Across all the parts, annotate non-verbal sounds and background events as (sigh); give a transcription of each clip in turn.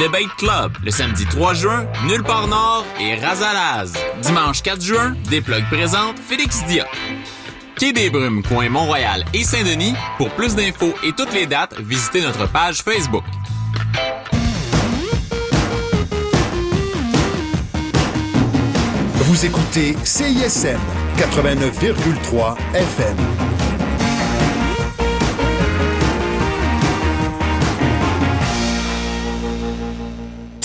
Debate Club, le samedi 3 juin, Nulle part Nord et Razalaz. Dimanche 4 juin, des plugs présentes Félix Dia. Quai des Brumes, coin Mont-Royal et Saint-Denis. Pour plus d'infos et toutes les dates, visitez notre page Facebook. Vous écoutez CISM 89,3 FM.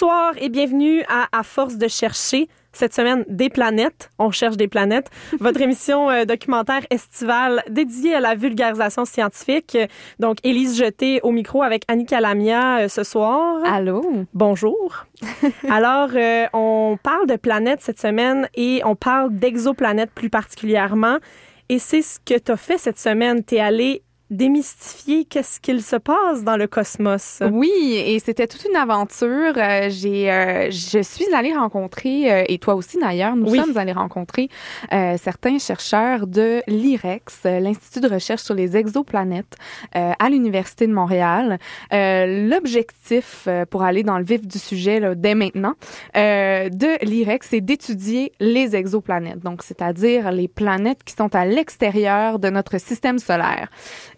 Bonsoir et bienvenue à À force de chercher. Cette semaine, des planètes. On cherche des planètes. (laughs) Votre émission euh, documentaire estivale dédiée à la vulgarisation scientifique. Donc, Élise Jeté au micro avec Annie Calamia euh, ce soir. Allô? Bonjour. (laughs) Alors, euh, on parle de planètes cette semaine et on parle d'exoplanètes plus particulièrement. Et c'est ce que tu as fait cette semaine. Tu es allé démystifier qu'est-ce qu'il se passe dans le cosmos. Oui, et c'était toute une aventure. Euh, j'ai, euh, je suis allée rencontrer, euh, et toi aussi d'ailleurs, nous Oui. sommes allés rencontrer euh, certains chercheurs de l'IREX, l'Institut de recherche sur les exoplanètes, euh, à l'Université de Montréal. Euh, l'objectif, pour aller dans le vif du sujet là, dès maintenant, euh, de l'IREX, c'est d'étudier les exoplanètes, donc c'est-à-dire les planètes qui sont à l'extérieur de notre système solaire.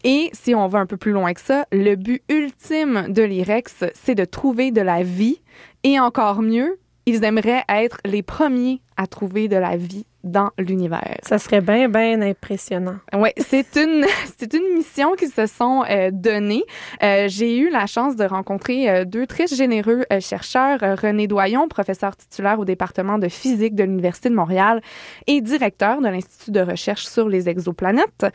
Et si on va un peu plus loin que ça, le but ultime de l'IREX, c'est de trouver de la vie. Et encore mieux, ils aimeraient être les premiers à trouver de la vie dans l'univers. Ça serait bien, bien impressionnant. Ouais, c'est une (laughs) c'est une mission qu'ils se sont euh, donnée. Euh, J'ai eu la chance de rencontrer euh, deux très généreux euh, chercheurs, René Doyon, professeur titulaire au département de physique de l'Université de Montréal et directeur de l'Institut de recherche sur les exoplanètes.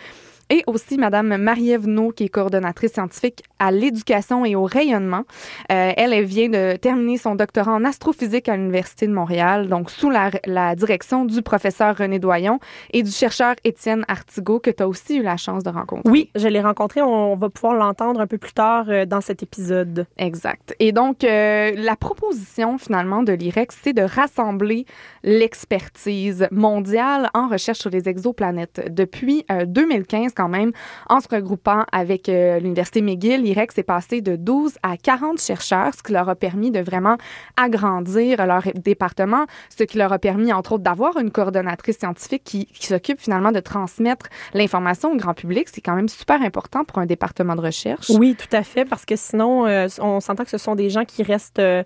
Et aussi Madame Marie-Ève qui est coordonnatrice scientifique à l'éducation et au rayonnement. Euh, elle, elle vient de terminer son doctorat en astrophysique à l'Université de Montréal, donc sous la, la direction du professeur René Doyon et du chercheur Étienne Artigot, que tu as aussi eu la chance de rencontrer. Oui, je l'ai rencontré. On va pouvoir l'entendre un peu plus tard euh, dans cet épisode. Exact. Et donc, euh, la proposition finalement de l'IREX, c'est de rassembler l'expertise mondiale en recherche sur les exoplanètes. Depuis euh, 2015 quand même, en se regroupant avec euh, l'Université McGill, l'IREX est passé de 12 à 40 chercheurs, ce qui leur a permis de vraiment agrandir leur département, ce qui leur a permis entre autres d'avoir une coordonnatrice scientifique qui, s'occupe finalement de transmettre l'information au grand public. C'est quand même super important pour un département de recherche. Oui, tout à fait, parce que sinon, euh, on s'entend que ce sont des gens qui restent euh,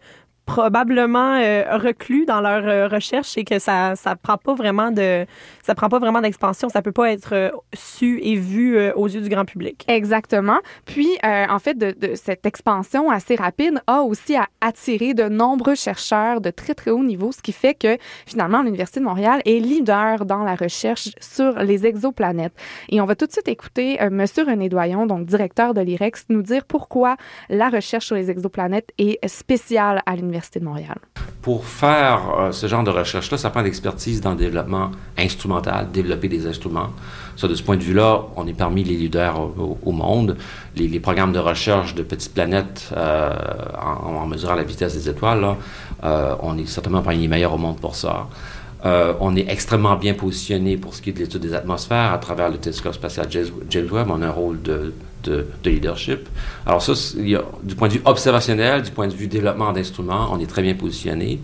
probablement euh, reclus dans leur euh, recherche et que ça ça prend pas vraiment de ça prend pas vraiment d'expansion, ça peut pas être euh, su et vu aux yeux du grand public. Exactement. Puis, en fait, de, de cette expansion assez rapide a aussi à attirer de nombreux chercheurs de très, très haut niveau, ce qui fait que, finalement, l'Université de Montréal est leader dans la recherche sur les exoplanètes. Et on va tout de suite écouter Monsieur René Doyon, donc directeur de l'IREX, nous dire pourquoi la recherche sur les exoplanètes est spéciale à l'Université de Montréal. Pour faire euh, ce genre de recherche-là, ça prend l'expertise dans le développement instrumental, développer des instruments. Ça, de ce point de vue-là, on est parmi les leaders au, monde. Les, programmes de recherche de petites planètes, euh, en, mesurant la vitesse des étoiles, là, euh, on est certainement parmi les meilleurs au monde pour ça. On est extrêmement bien positionné pour ce qui est de l'étude des atmosphères à travers le télescope spatial James Webb. On a un rôle de, de, de leadership. Alors ça, du point de vue observationnel, du point de vue développement d'instruments, on est très bien positionné.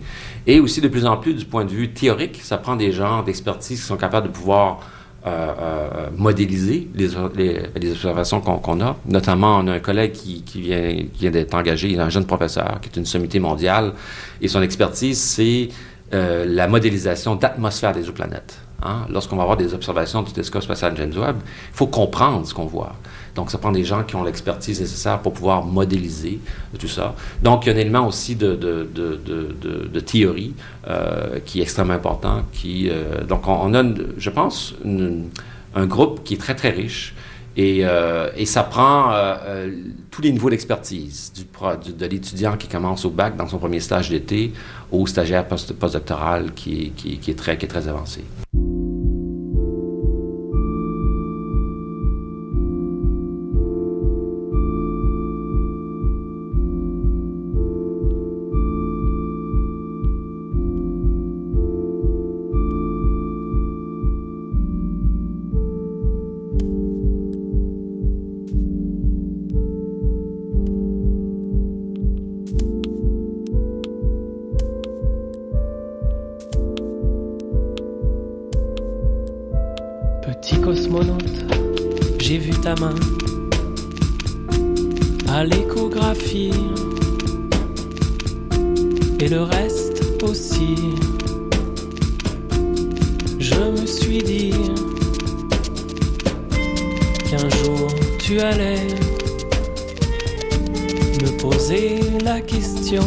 Et aussi de plus en plus du point de vue théorique, ça prend des gens d'expertise qui sont capables de pouvoir euh, euh, modéliser les, observations qu'on a. Notamment, on a un collègue qui, qui vient, qui vient d'être engagé, il est un jeune professeur, qui est une sommité mondiale, et son expertise, c'est euh, la modélisation d'atmosphère des exoplanètes. Hein? Lorsqu'on va avoir des observations du télescope spatial James Webb, il faut comprendre ce qu'on voit. Donc, ça prend des gens qui ont l'expertise nécessaire pour pouvoir modéliser tout ça. Donc, il y a un élément aussi de, théorie euh, qui est extrêmement important. Euh, donc, on, a, je pense, un groupe qui est très, très riche. Et, euh, ça prend tous les niveaux d'expertise, de l'étudiant qui commence au bac dans son premier stage d'été au stagiaire post, postdoctoral qui est très avancé. À l'échographie et le reste aussi. Je me suis dit qu'un jour tu allais me poser la question.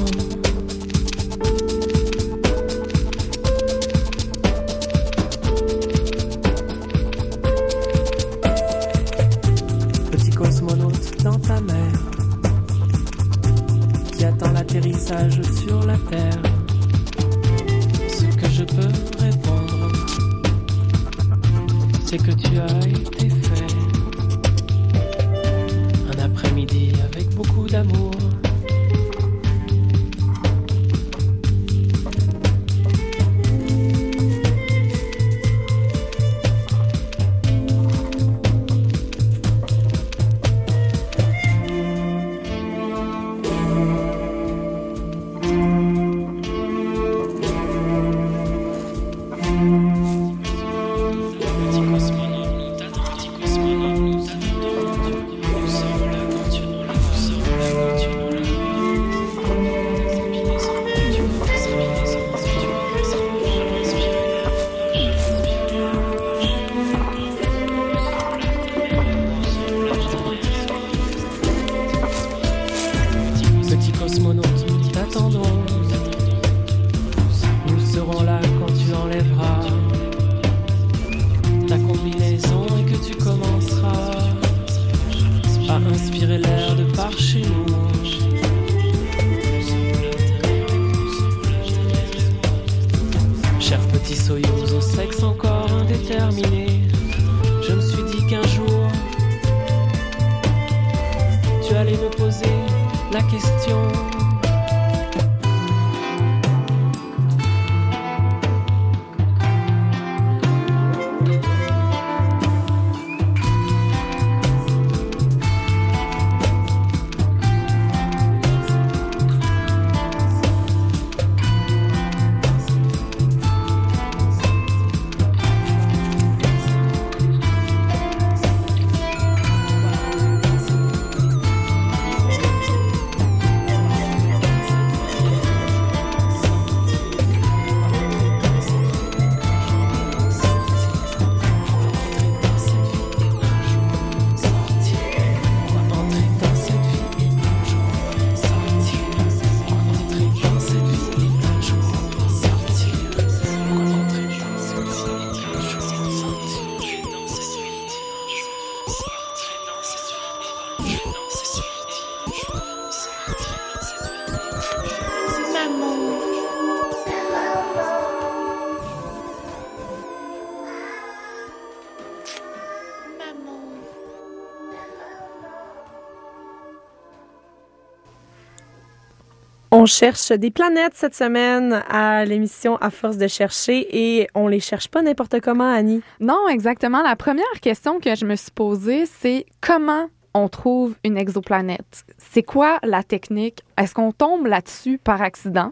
On cherche des planètes cette semaine à l'émission À force de chercher et on les cherche pas n'importe comment, Annie. Non, exactement. La première question que je me suis posée, c'est comment on trouve une exoplanète? C'est quoi la technique? Est-ce qu'on tombe là-dessus par accident?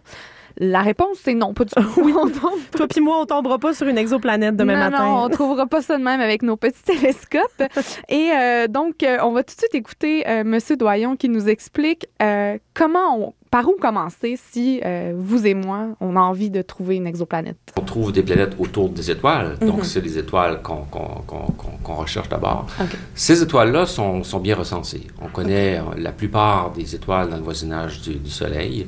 La réponse, c'est non, pas du tout. Oui, (laughs) on tombe. Toi puis moi, on tombera pas sur une exoplanète demain non, matin. Non, on trouvera pas ça de même avec nos petits télescopes. (laughs) Et euh, donc, euh, on va tout de suite écouter euh, Monsieur Doyon qui nous explique euh, comment on par où commencer si euh, vous et moi, on a envie de trouver une exoplanète? On trouve des planètes autour des étoiles, Mhm. donc c'est les étoiles qu'on recherche d'abord. Ces étoiles-là sont, sont bien recensées. On connaît la plupart des étoiles dans le voisinage du, du Soleil.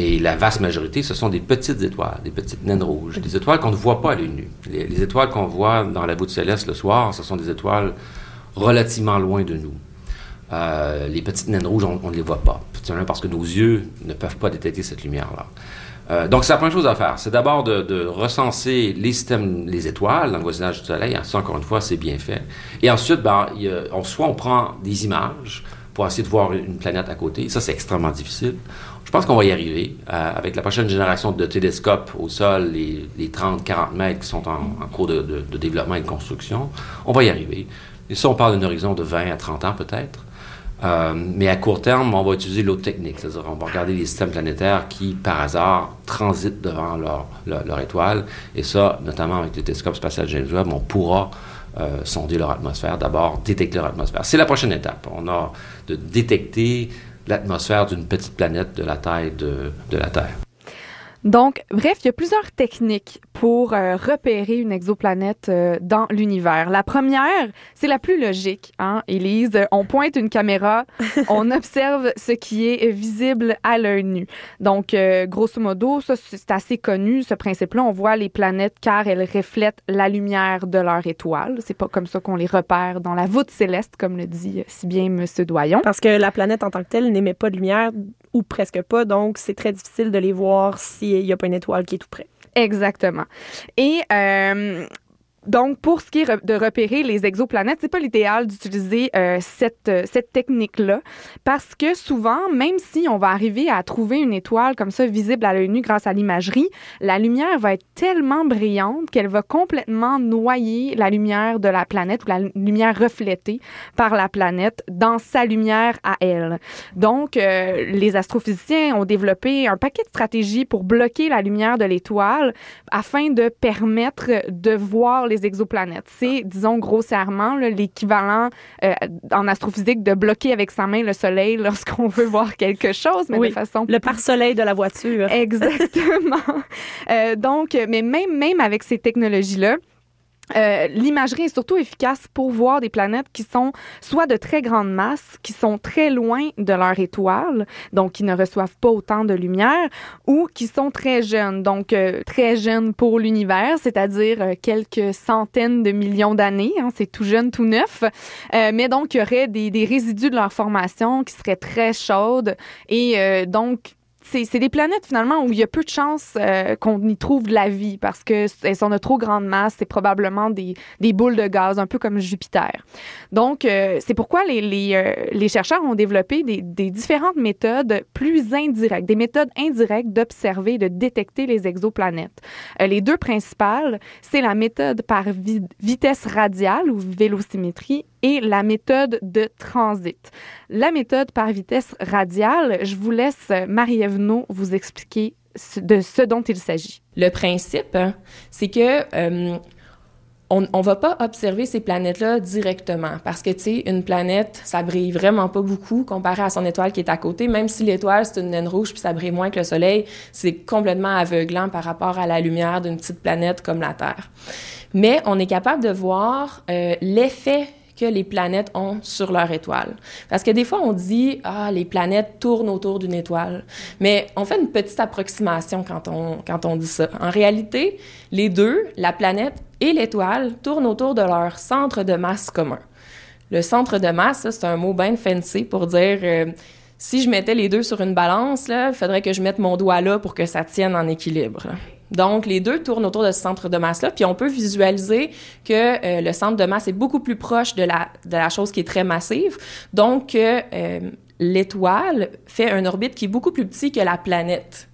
Et la vaste majorité, ce sont des petites étoiles, des petites naines rouges, des étoiles qu'on ne voit pas à l'œil nu. Les, les étoiles qu'on voit dans la voûte céleste le soir, ce sont des étoiles relativement loin de nous. Euh, les petites naines rouges, on ne les voit pas, simplement parce que nos yeux ne peuvent pas détecter cette lumière-là. Euh, donc, c'est la première chose à faire. C'est d'abord de, recenser les systèmes, les étoiles dans le voisinage du Soleil. Ça, encore une fois, c'est bien fait. Et ensuite, ben, on, soit on prend des images pour essayer de voir une planète à côté. Ça, c'est extrêmement difficile. Je pense qu'on va y arriver. Euh, avec la prochaine génération de télescopes au sol, les, les 30-40 mètres qui sont en, cours de- de développement et de construction, on va y arriver. Et ça, on parle d'un horizon de 20 à 30 ans peut-être. Euh, mais à court terme, on va utiliser l'autre technique, c'est-à-dire on va regarder les systèmes planétaires qui, par hasard, transitent devant leur, leur, étoile. Et ça, notamment avec le télescope spatial James Webb, on pourra euh, sonder leur atmosphère, d'abord détecter leur atmosphère. C'est la prochaine étape. On a de détecter l'atmosphère d'une petite planète de la taille de, de la Terre. Donc, bref, il y a plusieurs techniques pour euh, repérer une exoplanète euh, dans l'univers. La première, c'est la plus logique, hein, Élise. On pointe une caméra, (laughs) on observe ce qui est visible à l'œil nu. Donc, euh, grosso modo, ça, c'est assez connu, ce principe-là. On voit les planètes car elles reflètent la lumière de leur étoile. C'est pas comme ça qu'on les repère dans la voûte céleste, comme le dit si bien M. Doyon. Parce que la planète en tant que telle n'émet pas de lumière presque pas, donc c'est très difficile de les voir s'il n'y a pas une étoile qui est tout près. Exactement. Et euh, donc, pour ce qui est de repérer les exoplanètes, c'est pas l'idéal d'utiliser euh, cette, euh, cette technique-là parce que souvent, même si on va arriver à trouver une étoile comme ça visible à l'œil nu grâce à l'imagerie, la lumière va être tellement brillante qu'elle va complètement noyer la lumière de la planète ou la lumière reflétée par la planète dans sa lumière à elle. Donc, euh, les astrophysiciens ont développé un paquet de stratégies pour bloquer la lumière de l'étoile afin de permettre de voir les exoplanètes. C'est, disons grossièrement, l'équivalent euh, en astrophysique de bloquer avec sa main le soleil (laughs) lorsqu'on veut voir quelque chose, mais Oui, de façon Le pare-soleil de la voiture. Exactement. Euh, donc, mais même, même avec ces technologies-là, euh, l'imagerie est surtout efficace pour voir des planètes qui sont soit de très grande masse, qui sont très loin de leur étoile, donc qui ne reçoivent pas autant de lumière, ou qui sont très jeunes, donc euh, très jeunes pour l'univers, c'est-à-dire euh, quelques centaines de millions d'années. hein, c'est tout jeune, tout neuf. Euh, mais donc, il y aurait des, des résidus de leur formation qui seraient très chaudes et euh, donc c'est des planètes finalement où il y a peu de chances euh, qu'on y trouve de la vie parce que elles sont de trop grande masse. C'est probablement des, des boules de gaz, un peu comme Jupiter. Donc, euh, c'est pourquoi les, euh, les chercheurs ont développé des, des différentes méthodes plus indirectes, des méthodes indirectes d'observer, de détecter les exoplanètes. Les deux principales, c'est la méthode par vi- vitesse radiale ou vélocimétrie et la méthode de transit. La méthode par vitesse radiale, je vous laisse euh, Marie-Ève vous expliquer de ce dont il s'agit. Le principe, hein, c'est que euh, on, on va pas observer ces planètes-là directement parce que tu sais une planète ça brille vraiment pas beaucoup comparé à son étoile qui est à côté même si l'étoile c'est une naine rouge puis ça brille moins que le soleil c'est complètement aveuglant par rapport à la lumière d'une petite planète comme la Terre mais on est capable de voir euh, l'effet que les planètes ont sur leur étoile. Parce que des fois, on dit, ah, les planètes tournent autour d'une étoile. Mais on fait une petite approximation quand on, quand on dit ça. En réalité, les deux, la planète et l'étoile, tournent autour de leur centre de masse commun. Le centre de masse, c'est un mot bien fancy pour dire, euh, si je mettais les deux sur une balance, il faudrait que je mette mon doigt là pour que ça tienne en équilibre. Donc, les deux tournent autour de ce centre de masse-là, puis on peut visualiser que euh, le centre de masse est beaucoup plus proche de la, chose qui est très massive. Donc, euh, l'étoile fait un orbite qui est beaucoup plus petit que la planète.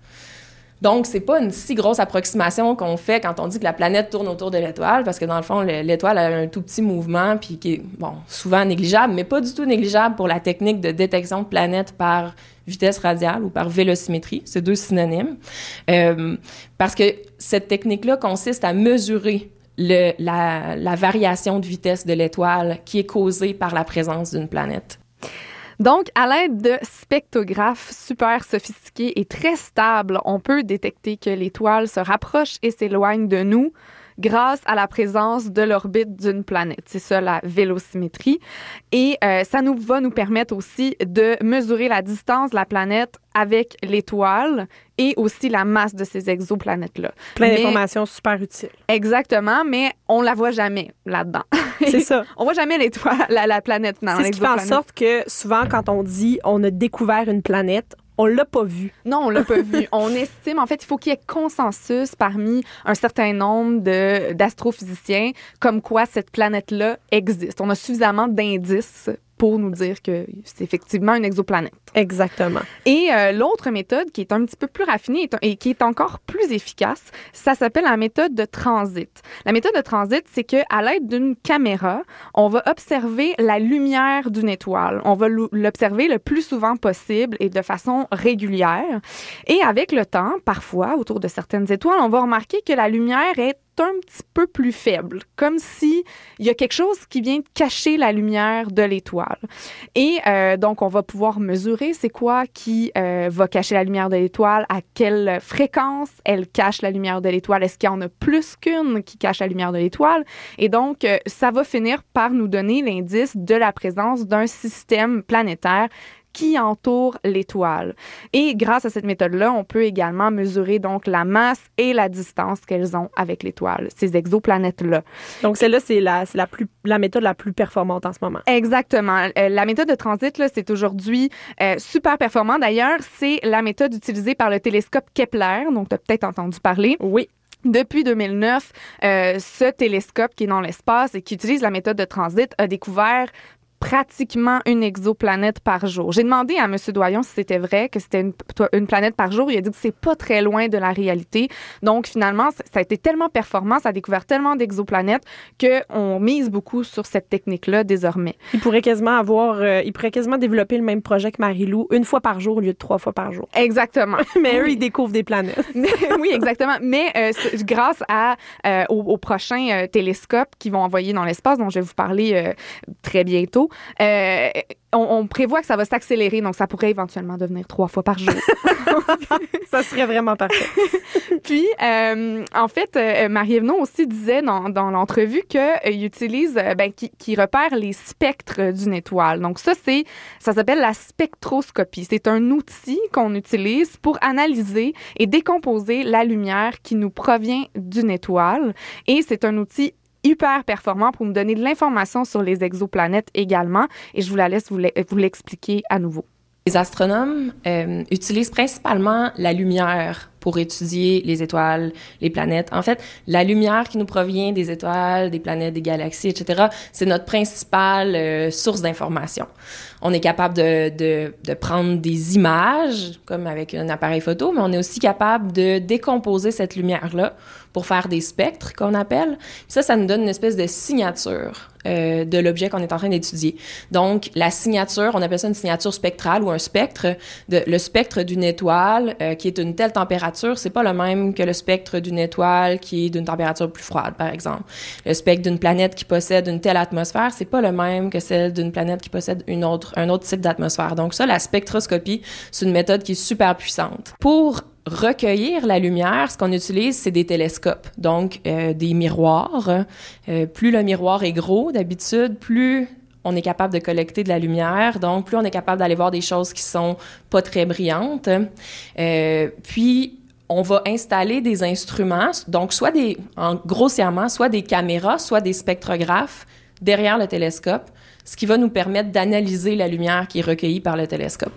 Donc, c'est pas une si grosse approximation qu'on fait quand on dit que la planète tourne autour de l'étoile, parce que dans le fond, le- l'étoile a un tout petit mouvement, puis qui est, souvent négligeable, mais pas du tout négligeable pour la technique de détection de planètes par vitesse radiale ou par vélocimétrie. C'est deux synonymes. Euh, parce que cette technique-là consiste à mesurer la variation de vitesse de l'étoile qui est causée par la présence d'une planète. Donc, à l'aide de spectrographes super sophistiqués et très stables, on peut détecter que l'étoile se rapproche et s'éloigne de nous grâce à la présence de l'orbite d'une planète. C'est ça la vélocimétrie. Et euh, ça nous va nous permettre aussi de mesurer la distance de la planète avec l'étoile et aussi la masse de ces exoplanètes-là. Plein d'informations super utiles. Exactement, mais on la voit jamais là-dedans. C'est (laughs) ça. on voit jamais l'étoile, la, la planète dans C'est ce qui fait en sorte que souvent, quand on dit on a découvert une planète, on l'a pas vue. Non, on l'a pas vu. (laughs) On estime, en fait, il faut qu'il y ait consensus parmi un certain nombre d'astrophysiciens comme quoi cette planète-là existe. On a suffisamment d'indices pour nous dire que c'est effectivement une exoplanète. Exactement. Et euh, l'autre méthode qui est un petit peu plus raffinée et, qui est encore plus efficace, ça s'appelle la méthode de transit. La méthode de transit, c'est que à l'aide d'une caméra, on va observer la lumière d'une étoile. On va l'observer le plus souvent possible et de façon régulière. Et avec le temps, parfois, autour de certaines étoiles, on va remarquer que la lumière est un petit peu plus faible, comme si il y a quelque chose qui vient cacher la lumière de l'étoile. Et euh, donc, on va pouvoir mesurer c'est quoi qui euh, va cacher la lumière de l'étoile, à quelle fréquence elle cache la lumière de l'étoile, est-ce qu'il y en a plus qu'une qui cache la lumière de l'étoile? Et donc, euh, ça va finir par nous donner l'indice de la présence d'un système planétaire qui entoure l'étoile. Et grâce à cette méthode-là, on peut également mesurer donc la masse et la distance qu'elles ont avec l'étoile, ces exoplanètes-là. Donc, celle-là, c'est la, c'est la, plus, la méthode la plus performante en ce moment. Exactement. Euh, la méthode de transit, c'est aujourd'hui euh, super performant. D'ailleurs, c'est la méthode utilisée par le télescope Kepler, donc tu as peut-être entendu parler. Oui. Depuis 2009, euh, ce télescope qui est dans l'espace et qui utilise la méthode de transit a découvert pratiquement une exoplanète par jour. J'ai demandé à M. Doyon si c'était vrai, que c'était une, une planète par jour. Il a dit que c'est pas très loin de la réalité. Donc, finalement, ça a été tellement performant, ça a découvert tellement d'exoplanètes qu'on mise beaucoup sur cette technique-là désormais. Il pourrait quasiment avoir, euh, il pourrait quasiment développer le même projet que Marie-Lou, une fois par jour au lieu de trois fois par jour. Exactement. (laughs) Mais eux, ils découvrent des planètes. (laughs) Oui, exactement. Mais euh, grâce à, euh, aux, aux prochains euh, télescopes qui vont envoyer dans l'espace, dont je vais vous parler très bientôt, euh, on, on prévoit que ça va s'accélérer, donc ça pourrait éventuellement devenir trois fois par jour. (laughs) Ça serait vraiment parfait. (laughs) Puis, euh, en fait, euh, Marie-Evenon aussi disait dans, dans l'entrevue qu'il utilise, ben, qui, qui repère les spectres d'une étoile. Donc, ça, c'est, ça s'appelle la spectroscopie. C'est un outil qu'on utilise pour analyser et décomposer la lumière qui nous provient d'une étoile. Et c'est un outil hyper performant pour nous donner de l'information sur les exoplanètes également. Et je vous la laisse vous l'e- vous l'expliquer à nouveau. Les astronomes euh, utilisent principalement la lumière pour étudier les étoiles, les planètes. En fait, la lumière qui nous provient des étoiles, des planètes, des galaxies, etc., c'est notre principale euh, source d'information. On est capable de, de, de prendre des images, comme avec un appareil photo, mais on est aussi capable de décomposer cette lumière-là pour faire des spectres qu'on appelle. Ça, ça nous donne une espèce de signature euh, de l'objet qu'on est en train d'étudier. Donc, la signature, on appelle ça une signature spectrale ou un spectre. De, le spectre d'une étoile euh, qui est d'une telle température, c'est pas le même que le spectre d'une étoile qui est d'une température plus froide, par exemple. Le spectre d'une planète qui possède une telle atmosphère, c'est pas le même que celle d'une planète qui possède une autre, un autre type d'atmosphère. Donc ça, la spectroscopie, c'est une méthode qui est super puissante. Pour recueillir la lumière, ce qu'on utilise, c'est des télescopes, donc euh, des miroirs. Euh, plus le miroir est gros, d'habitude, plus on est capable de collecter de la lumière, donc plus on est capable d'aller voir des choses qui sont pas très brillantes. Euh, puis on va installer des instruments, donc soit des, en grossièrement, soit des caméras, soit des spectrographes derrière le télescope, ce qui va nous permettre d'analyser la lumière qui est recueillie par le télescope.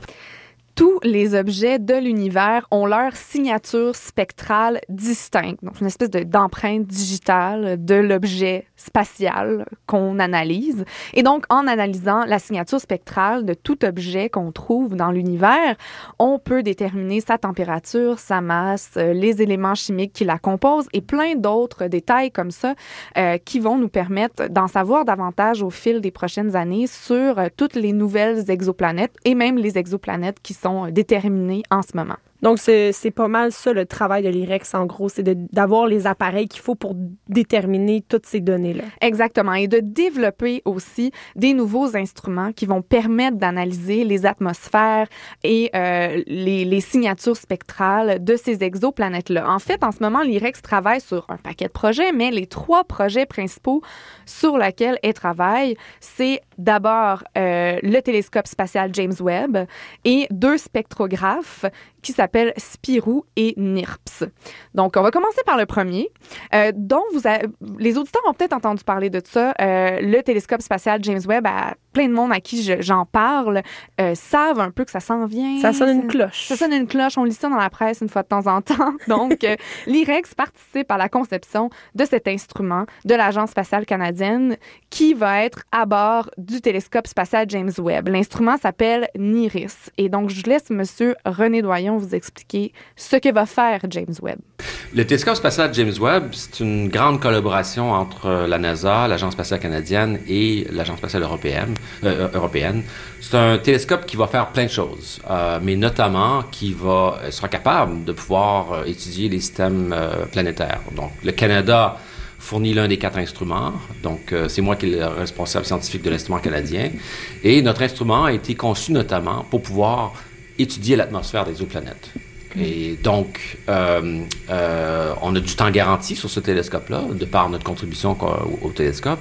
tous les objets de l'univers ont leur signature spectrale distincte. Donc, une espèce de- d'empreinte digitale de l'objet spatial qu'on analyse. Et donc, en analysant la signature spectrale de tout objet qu'on trouve dans l'univers, on peut déterminer sa température, sa masse, euh, les éléments chimiques qui la composent et plein d'autres détails comme ça euh, qui vont nous permettre d'en savoir davantage au fil des prochaines années sur euh, toutes les nouvelles exoplanètes et même les exoplanètes qui sont euh, déterminées en ce moment. Donc, c'est pas mal ça le travail de l'IREX, en gros, c'est d'avoir les appareils qu'il faut pour déterminer toutes ces données-là. Exactement. Et de développer aussi des nouveaux instruments qui vont permettre d'analyser les atmosphères et euh, les, les signatures spectrales de ces exoplanètes-là. En fait, en ce moment, l'IREX travaille sur un paquet de projets, mais les trois projets principaux sur lesquels elle travaille, c'est d'abord euh, le télescope spatial James Webb et deux spectrographes qui s'appellent Spirou et NIRPS. Donc, on va commencer par le premier, euh, dont vous a- les auditeurs ont peut-être entendu parler de ça. Euh, le télescope spatial James Webb, à plein de monde à qui je- j'en parle, euh, savent un peu que ça s'en vient. Ça sonne une cloche. ça sonne une cloche, on lit ça dans la presse une fois de temps en temps. (laughs) Donc, euh, l'IREX participe à la conception de cet instrument de l'Agence spatiale canadienne qui va être à bord du télescope spatial James Webb. L'instrument s'appelle NIRIS. Et donc, je laisse Monsieur René Doyon vous expliquer ce que va faire James Webb. Le télescope spatial James Webb, c'est une grande collaboration entre la NASA, l'Agence spatiale canadienne et l'Agence spatiale européenne. Euh, européenne. C'est un télescope qui va faire plein de choses, euh, mais notamment qui va euh, sera capable de pouvoir étudier les systèmes planétaires. Donc, le Canada fournit l'un des quatre instruments. Donc, c'est moi qui est le responsable scientifique de l'instrument canadien. Et notre instrument a été conçu notamment pour pouvoir étudier l'atmosphère des exoplanètes. Et donc, euh, euh, on a du temps garanti sur ce télescope-là, de par notre contribution co- au, télescope.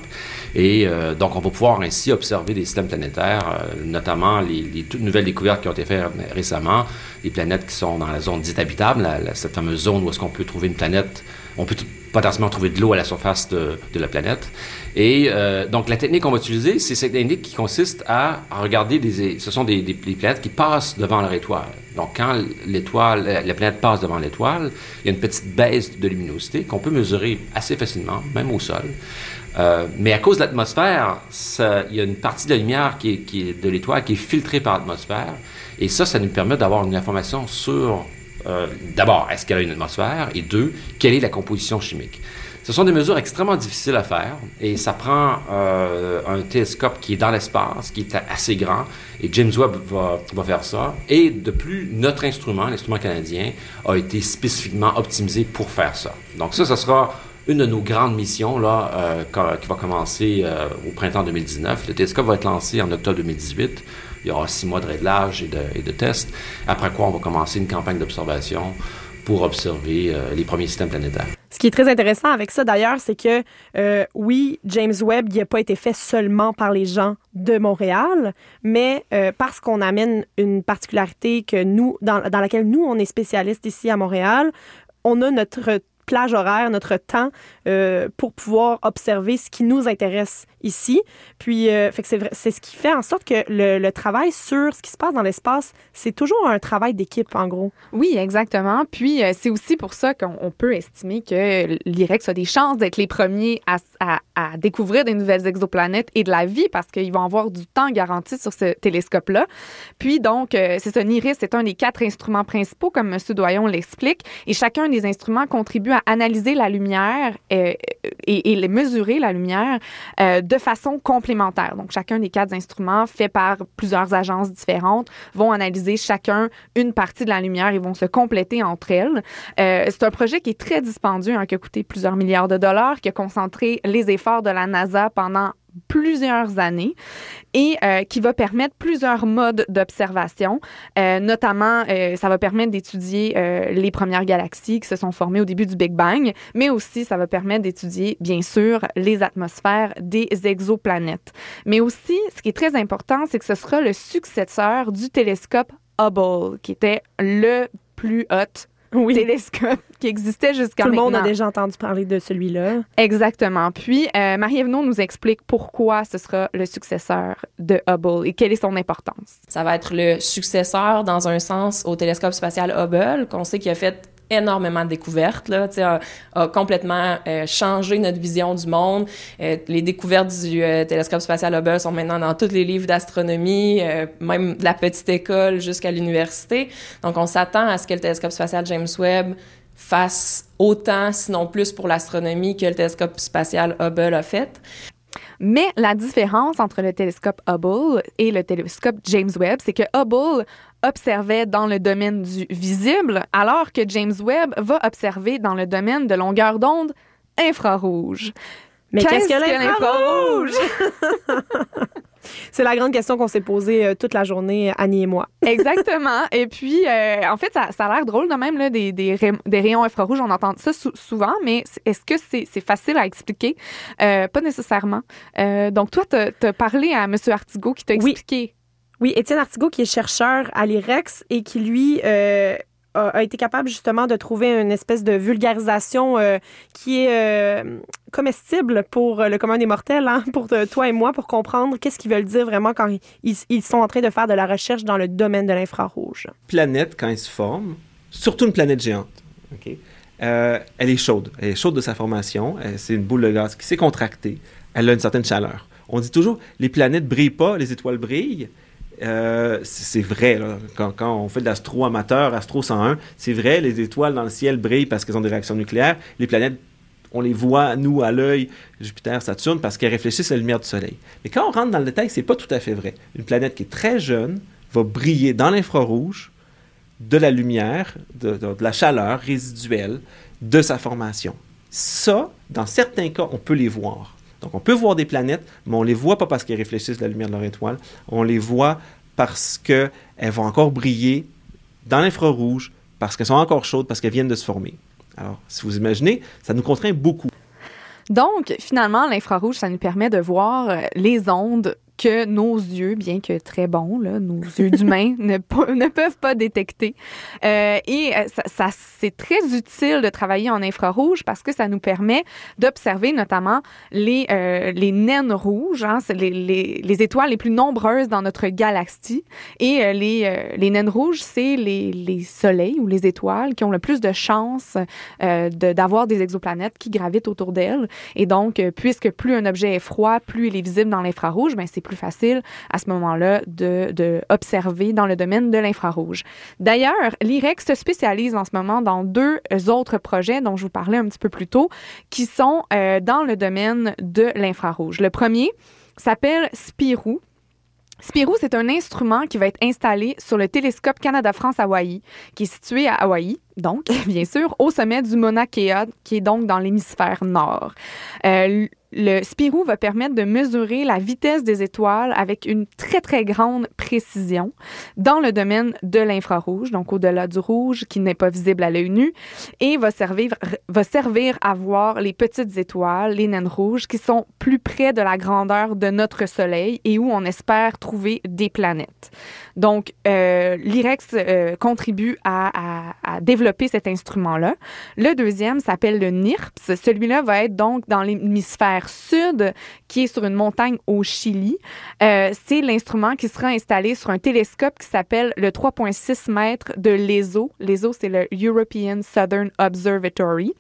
Et euh, donc, on va pouvoir ainsi observer des systèmes planétaires, euh, notamment les, toutes nouvelles découvertes qui ont été faites récemment, les planètes qui sont dans la zone dite habitable, la- la- cette fameuse zone où est-ce qu'on peut trouver une planète, on peut potentiellement trouver de l'eau à la surface de, la planète. Et euh, donc, la technique qu'on va utiliser, c'est cette technique qui consiste à, regarder des, ce sont des, des- planètes qui passent devant leur étoile. Donc, quand l'étoile, la, la planète passe devant l'étoile, il y a une petite baisse de luminosité qu'on peut mesurer assez facilement, même au sol. Euh, mais à cause de l'atmosphère, il y a une partie de la lumière qui de l'étoile qui est filtrée par l'atmosphère. Et ça, ça nous permet d'avoir une information sur, euh, d'abord, est-ce qu'elle a une atmosphère? Et deux, quelle est la composition chimique? Ce sont des mesures extrêmement difficiles à faire et ça prend euh, un télescope qui est dans l'espace, qui est assez grand, et James Webb va, faire ça. Et de plus, notre instrument, l'instrument canadien, a été spécifiquement optimisé pour faire ça. Donc ça, ce sera une de nos grandes missions là, euh, qui va commencer au printemps 2019. Le télescope va être lancé en octobre 2018. Il y aura six mois de réglage et de, et tests. Après quoi, on va commencer une campagne d'observation pour observer euh, les premiers systèmes planétaires. Ce qui est très intéressant avec ça, d'ailleurs, c'est que euh, oui, James Webb, n'a pas été fait seulement par les gens de Montréal, mais euh, parce qu'on amène une particularité que nous, dans, dans laquelle nous, on est spécialistes ici à Montréal, on a notre plage horaire, notre temps euh, pour pouvoir observer ce qui nous intéresse ici. Puis, euh, c'est ce qui fait en sorte que le, travail sur ce qui se passe dans l'espace, c'est toujours un travail d'équipe, en gros. Oui, exactement. Puis, euh, c'est aussi pour ça qu'on on peut estimer que l'IREX a des chances d'être les premiers à, découvrir des nouvelles exoplanètes et de la vie parce qu'ils vont avoir du temps garanti sur ce télescope-là. Puis, donc, c'est ça, NIRIS, c'est un des quatre instruments principaux, comme M. Doyon l'explique, et chacun des instruments contribue analyser la lumière euh, et, et mesurer la lumière euh, de façon complémentaire. Donc, chacun des quatre instruments faits par plusieurs agences différentes vont analyser chacun une partie de la lumière et vont se compléter entre elles. Euh, c'est un projet qui est très dispendieux, hein, qui a coûté plusieurs milliards de dollars, qui a concentré les efforts de la NASA pendant plusieurs années et euh, qui va permettre plusieurs modes d'observation. Euh, notamment, euh, ça va permettre d'étudier les premières galaxies qui se sont formées au début du Big Bang, mais aussi ça va permettre d'étudier, bien sûr, les atmosphères des exoplanètes. Mais aussi, ce qui est très important, c'est que ce sera le successeur du télescope Hubble, qui était le plus haut Oui. télescope (laughs) qui existait jusqu'à Tout le maintenant. monde a déjà entendu parler de celui-là. Exactement. Puis, euh, Marie-Ève Naud nous explique pourquoi ce sera le successeur de Hubble et quelle est son importance. Ça va être le successeur, dans un sens, au télescope spatial Hubble, qu'on sait qu'il a fait énormément de découvertes, là, a, a complètement euh, changé notre vision du monde. Euh, les découvertes du euh, télescope spatial Hubble sont maintenant dans tous les livres d'astronomie, même de la petite école jusqu'à l'université. Donc, on s'attend à ce que le télescope spatial James Webb fasse autant, sinon plus, pour l'astronomie que le télescope spatial Hubble a fait. Mais la différence entre le télescope Hubble et le télescope James Webb, c'est que Hubble observait dans le domaine du visible, alors que James Webb va observer dans le domaine de longueur d'onde infrarouge. Mais qu'est-ce que l'infrarouge? (laughs) C'est la grande question qu'on s'est posée euh, toute la journée, Annie et moi. (laughs) Exactement. Et puis, euh, en fait, ça, ça a l'air drôle de même, là, des, des, ray- des rayons infrarouges. On entend ça sou- souvent, mais est-ce que c'est facile à expliquer? Euh, pas nécessairement. Euh, donc, toi, tu as parlé à M. Artigot qui t'a Oui. expliqué. Oui, Étienne Artigot, qui est chercheur à l'IREX et qui, lui, euh, a, été capable justement de trouver une espèce de vulgarisation euh, qui est euh, comestible pour le commun des mortels, hein, (laughs) pour euh, toi et moi, pour comprendre qu'est-ce qu'ils veulent dire vraiment quand ils, ils- sont en train de faire de la recherche dans le domaine de l'infrarouge. planète, quand elle se forme, surtout une planète géante, euh, elle est chaude. Elle est chaude de sa formation. Euh, C'est une boule de gaz qui s'est contractée. Elle a une certaine chaleur. On dit toujours, les planètes brillent pas, les étoiles brillent. Euh, c'est vrai. Quand, on fait de l'astro amateur, Astro 101, c'est vrai, les étoiles dans le ciel brillent parce qu'elles ont des réactions nucléaires. Les planètes, on les voit, nous, à l'œil, Jupiter, Saturne, parce qu'elles réfléchissent à la lumière du Soleil. Mais quand on rentre dans le détail, c'est pas tout à fait vrai. Une planète qui est très jeune va briller dans l'infrarouge de la lumière, de- de la chaleur résiduelle de sa formation. Ça, dans certains cas, on peut les voir. Donc, on peut voir des planètes, mais on les voit pas parce qu'elles réfléchissent la lumière de leur étoile. On les voit parce qu'elles vont encore briller dans l'infrarouge, parce qu'elles sont encore chaudes, parce qu'elles viennent de se former. Alors, si vous imaginez, ça nous contraint beaucoup. Donc, finalement, l'infrarouge, ça nous permet de voir euh, les ondes que nos yeux, bien que très bons, là, nos (laughs) yeux d'humains, ne, pe- ne peuvent pas détecter. Euh, et euh, ça, c'est très utile de travailler en infrarouge parce que ça nous permet d'observer notamment les, euh, les naines rouges, hein, les, les, les étoiles les plus nombreuses dans notre galaxie. Et euh, les, euh, les naines rouges, c'est les, les soleils ou les étoiles qui ont le plus de chances euh, d'avoir des exoplanètes qui gravitent autour d'elles. Et donc, puisque plus un objet est froid, plus il est visible dans l'infrarouge, ben, c'est plus facile à ce moment-là de, de dans le domaine de l'infrarouge. D'ailleurs, l'IREX se spécialise en ce moment dans deux autres projets dont je vous parlais un petit peu plus tôt, qui sont euh, dans le domaine de l'infrarouge. Le premier s'appelle Spirou. Spirou, c'est un instrument qui va être installé sur le télescope Canada-France-Hawaï, qui est situé à Hawaï, donc, (laughs) bien sûr, au sommet du Mauna Kea, qui est donc dans l'hémisphère nord. Euh, le Spirou va permettre de mesurer la vitesse des étoiles avec une très, très grande précision dans le domaine de l'infrarouge, donc au-delà du rouge, qui n'est pas visible à l'œil nu, et va servir, va servir à voir les petites étoiles, les naines rouges, qui sont plus près de la grandeur de notre Soleil et où on espère trouver des planètes. Donc, euh, l'IREX euh, contribue à, à- développer cet instrument-là. Le deuxième s'appelle le NIRPS. Celui-là va être donc dans l'hémisphère sud, qui est sur une montagne au Chili. Euh, c'est l'instrument qui sera installé sur un télescope qui s'appelle le 3,6 mètres de l'ESO. L'ESO, c'est le European Southern Observatory.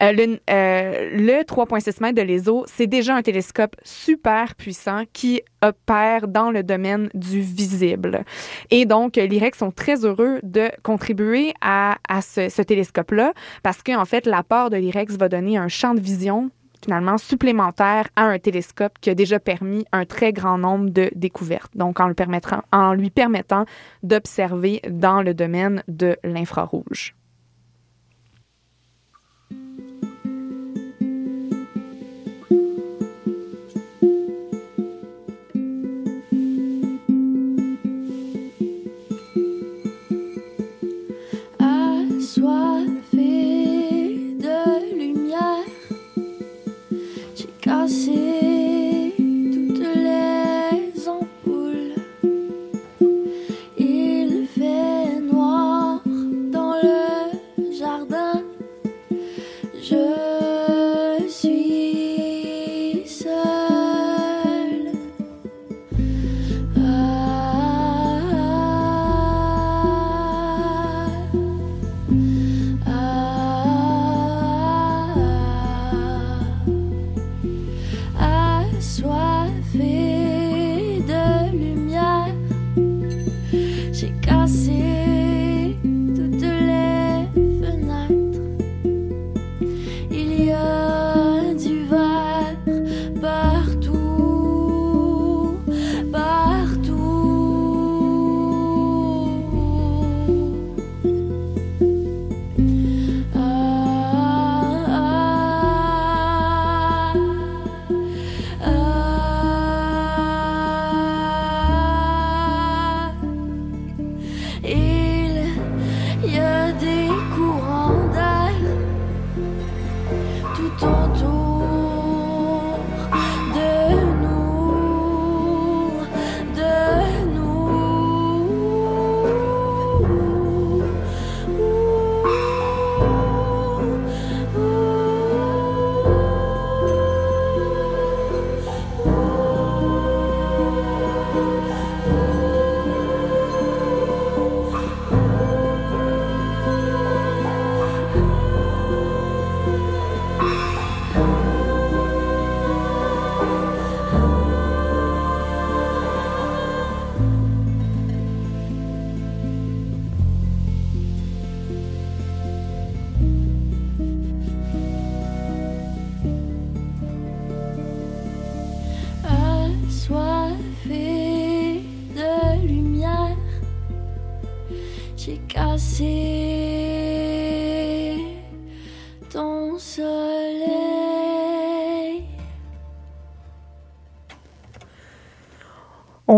Euh, le euh, le 3,6 mètres de l'ESO, c'est déjà un télescope super puissant qui opère dans le domaine du visible. Et donc, euh, l'IREX sont très heureux de contribuer à, ce, télescope-là parce qu'en fait, l'apport de l'IREX va donner un champ de vision finalement supplémentaire à un télescope qui a déjà permis un très grand nombre de découvertes. Donc, en, en lui permettant d'observer dans le domaine de l'infrarouge.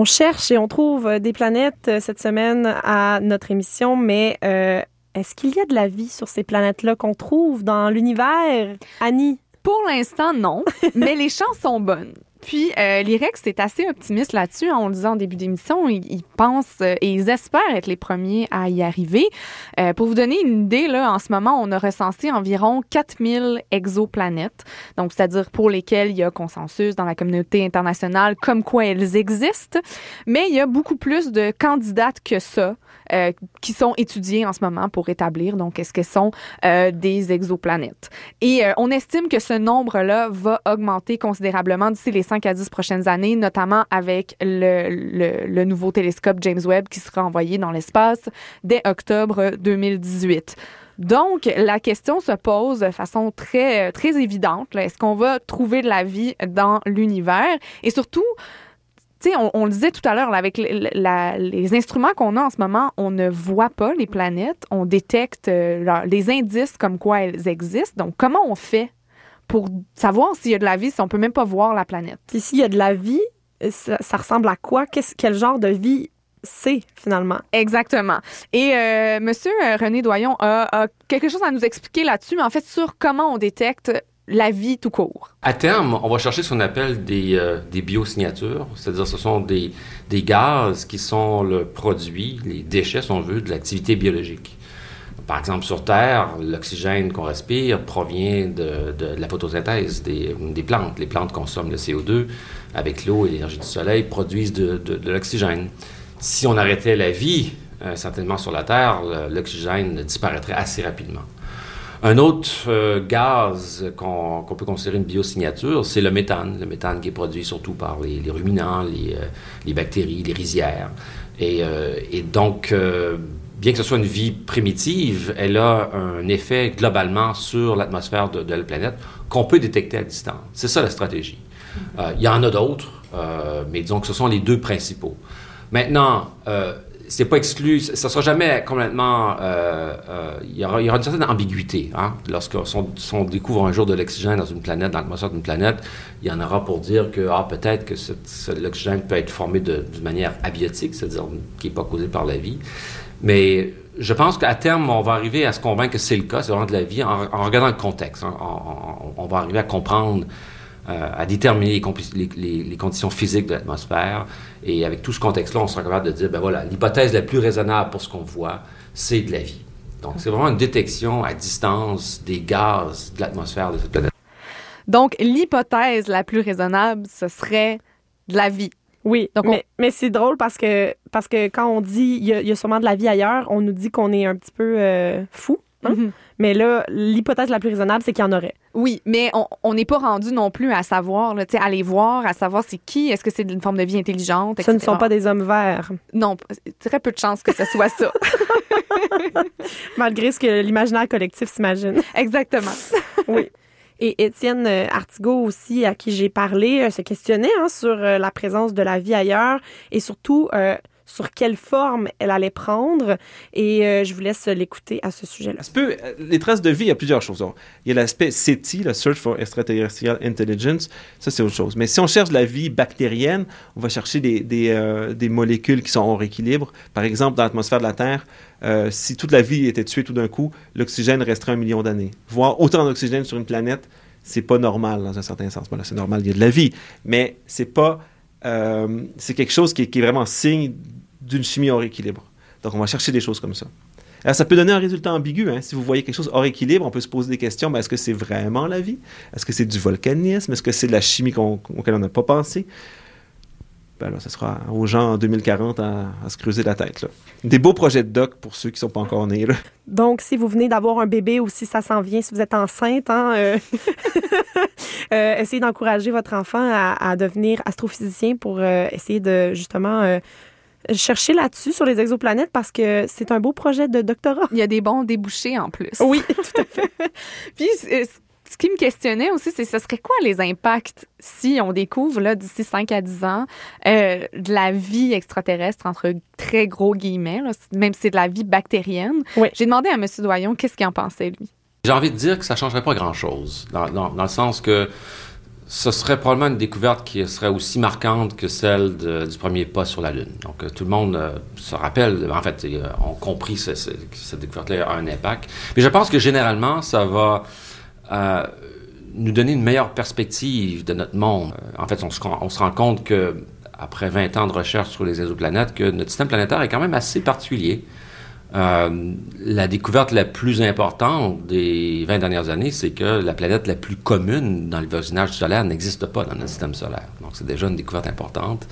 On cherche et on trouve euh, des planètes euh, cette semaine à notre émission, mais euh, est-ce qu'il y a de la vie sur ces planètes-là qu'on trouve dans l'univers? Annie? Pour l'instant, non, (laughs) mais les chances sont bonnes. Puis, euh, l'IREX est assez optimiste là-dessus. hein, on le disait en début d'émission, ils, ils pensent euh, et ils espèrent être les premiers à y arriver. Euh, pour vous donner une idée, là, en ce moment, on a recensé environ 4000 exoplanètes, donc c'est-à-dire pour lesquelles il y a consensus dans la communauté internationale comme quoi elles existent. Mais il y a beaucoup plus de candidates que ça euh, qui sont étudiées en ce moment pour établir, donc, est-ce que sont euh, des exoplanètes. Et euh, on estime que ce nombre-là va augmenter considérablement d'ici les 5 à 10 prochaines années, notamment avec le, le, nouveau télescope James Webb qui sera envoyé dans l'espace dès octobre 2018. Donc, la question se pose de façon très, très évidente. Est-ce qu'on va trouver de la vie dans l'univers? Et surtout, tu sais, on, on le disait tout à l'heure, avec la- les instruments qu'on a en ce moment, on ne voit pas les planètes, on détecte euh, leur- les indices comme quoi elles existent. Donc, comment on fait pour savoir s'il y a de la vie si on peut même pas voir la planète? Puis s'il y a de la vie, ça, ça ressemble à quoi? Quel genre de vie c'est finalement? Exactement. Et euh, Monsieur euh, René Doyon a, a quelque chose à nous expliquer là-dessus, mais en fait sur comment on détecte la vie tout court. À terme, on va chercher ce qu'on appelle des, euh, biosignatures, c'est-à-dire ce sont des, gaz qui sont le produit, les déchets, si on veut, de l'activité biologique. Par exemple, sur Terre, l'oxygène qu'on respire provient de, la photosynthèse des, plantes. Les plantes consomment le CO2 avec l'eau et l'énergie du soleil, produisent de, l'oxygène. Si on arrêtait la vie, euh, certainement sur la Terre, l'oxygène disparaîtrait assez rapidement. Un autre euh, gaz qu'on peut considérer une biosignature, c'est le méthane. Le méthane qui est produit surtout par les, ruminants, les, euh, les bactéries, les rizières. Et, euh, donc, bien que ce soit une vie primitive, elle a un effet globalement sur l'atmosphère de, de la planète qu'on peut détecter à distance. C'est ça la stratégie. Il y en a d'autres, mais disons que ce sont les deux principaux. Maintenant, c'est pas exclu, ça sera jamais complètement. euh, euh, il, y aura, une certaine ambiguïté. Hein? Lorsqu'on découvre un jour de l'oxygène dans une planète, dans l'atmosphère d'une planète, il y en aura pour dire que ah, peut-être que l'oxygène peut être formé d'une manière abiotique, c'est-à-dire qui n'est pas causée par la vie. Mais je pense qu'à terme, on va arriver à se convaincre que c'est le cas, c'est vraiment de la vie, en, regardant le contexte. hein. On va arriver à comprendre, euh, à déterminer les, compli- les- les- les conditions physiques de l'atmosphère. Et avec tout ce contexte-là, on sera capable de dire, ben voilà, l'hypothèse la plus raisonnable pour ce qu'on voit, c'est de la vie. Donc, c'est vraiment une détection à distance des gaz de l'atmosphère de cette planète. Donc, l'hypothèse la plus raisonnable, ce serait de la vie. Oui, Donc, on- mais, c'est drôle parce que, parce que quand on dit il y, a- il y a sûrement de la vie ailleurs, on nous dit qu'on est un petit peu euh, fou. Hein. Mhm. Mais là, l'hypothèse la plus raisonnable, c'est qu'il y en aurait. Oui, mais on- n'est pas rendu non plus à savoir, là, à les voir, à savoir c'est qui, est-ce que c'est une forme de vie intelligente, Ce ne etc. sont pas des hommes verts, Non, très peu de chances que ce soit ça. (laughs) malgré ce que l'imaginaire collectif s'imagine. Exactement. (laughs) Oui. Et Étienne euh, Artigot aussi, à qui j'ai parlé, euh, se questionnait hein, sur euh, la présence de la vie ailleurs et surtout euh, sur quelle forme elle allait prendre. Et euh, je vous laisse l'écouter à ce sujet-là. Euh, les traces de vie, il y a plusieurs choses. Il y a l'aspect SETI, le Search for Extraterrestrial Intelligence. Ça, c'est autre chose. Mais si on cherche la vie bactérienne, on va chercher des, euh, molécules qui sont hors équilibre. Par exemple, dans l'atmosphère de la Terre, si toute la vie était tuée tout d'un coup, l'oxygène resterait un million d'années. Voir autant d'oxygène sur une planète, c'est pas normal dans un certain sens. C'est normal, il y a de la vie. Mais c'est pas. c'est quelque chose qui qui est vraiment signe d'une chimie hors équilibre. Donc, on va chercher des choses comme ça. Alors, ça peut donner un résultat ambigu. Hein. Si vous voyez quelque chose hors équilibre, on peut se poser des questions. Ben, est-ce que c'est vraiment la vie? Est-ce que c'est du volcanisme? Est-ce que c'est de la chimie qu'on- auquel on n'a pas pensé? Ben là, ce sera aux gens en 2040 à, se creuser la tête. là. Des beaux projets de doc pour ceux qui sont pas encore nés. Là. (laughs) Donc, si vous venez d'avoir un bébé ou si ça s'en vient, si vous êtes enceinte, hein, euh, (laughs) euh, essayez d'encourager votre enfant à, devenir astrophysicien pour euh, essayer de justement chercher là-dessus sur les exoplanètes parce que c'est un beau projet de doctorat. Il y a des bons débouchés en plus. Oui, (laughs) tout à fait. Puis, euh, ce qui me questionnait aussi, c'est ce serait quoi les impacts si on découvre là d'ici 5 à 10 ans euh, de la vie extraterrestre entre très gros guillemets, là, même si c'est de la vie bactérienne? Oui. J'ai demandé à M. Doyon qu'est-ce qu'il en pensait lui. J'ai envie de dire que ça changerait pas grand-chose, dans, dans- dans le sens que ce serait probablement une découverte qui serait aussi marquante que celle du premier pas sur la Lune. Donc, euh, tout le monde euh, se rappelle, en fait, euh, ont compris que cette découverte-là a un impact. Mais je pense que généralement, ça va euh, nous donner une meilleure perspective de notre monde. En fait, on se, rend- on se rend compte que après 20 ans de recherche sur les exoplanètes, que notre système planétaire est quand même assez particulier. Euh, la découverte la plus importante des 20 dernières années, c'est que la planète la plus commune dans le voisinage solaire n'existe pas dans notre système solaire. Donc, c'est déjà une découverte importante.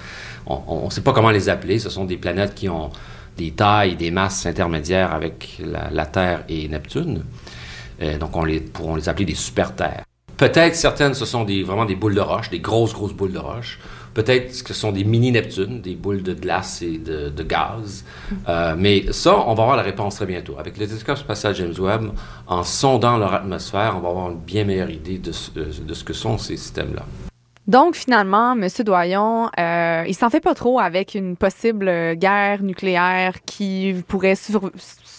On ne sait pas comment les appeler. Ce sont des planètes qui ont des tailles, des masses intermédiaires avec la, Terre et Neptune. Euh, donc, on les, les appeler des super-terres. Peut-être certaines, ce sont vraiment des boules de roche, des grosses, grosses boules de roche. Peut-être que ce sont des mini-Neptunes, des boules de glace et de, gaz. Euh, mais ça, on va avoir la réponse très bientôt. Avec le télescope spatial James Webb, en sondant leur atmosphère, on va avoir une bien meilleure idée de, ce- de ce que sont ces systèmes-là. Donc, finalement, M. Doyon, euh, il s'en fait pas trop avec une possible euh, guerre nucléaire qui pourrait sur-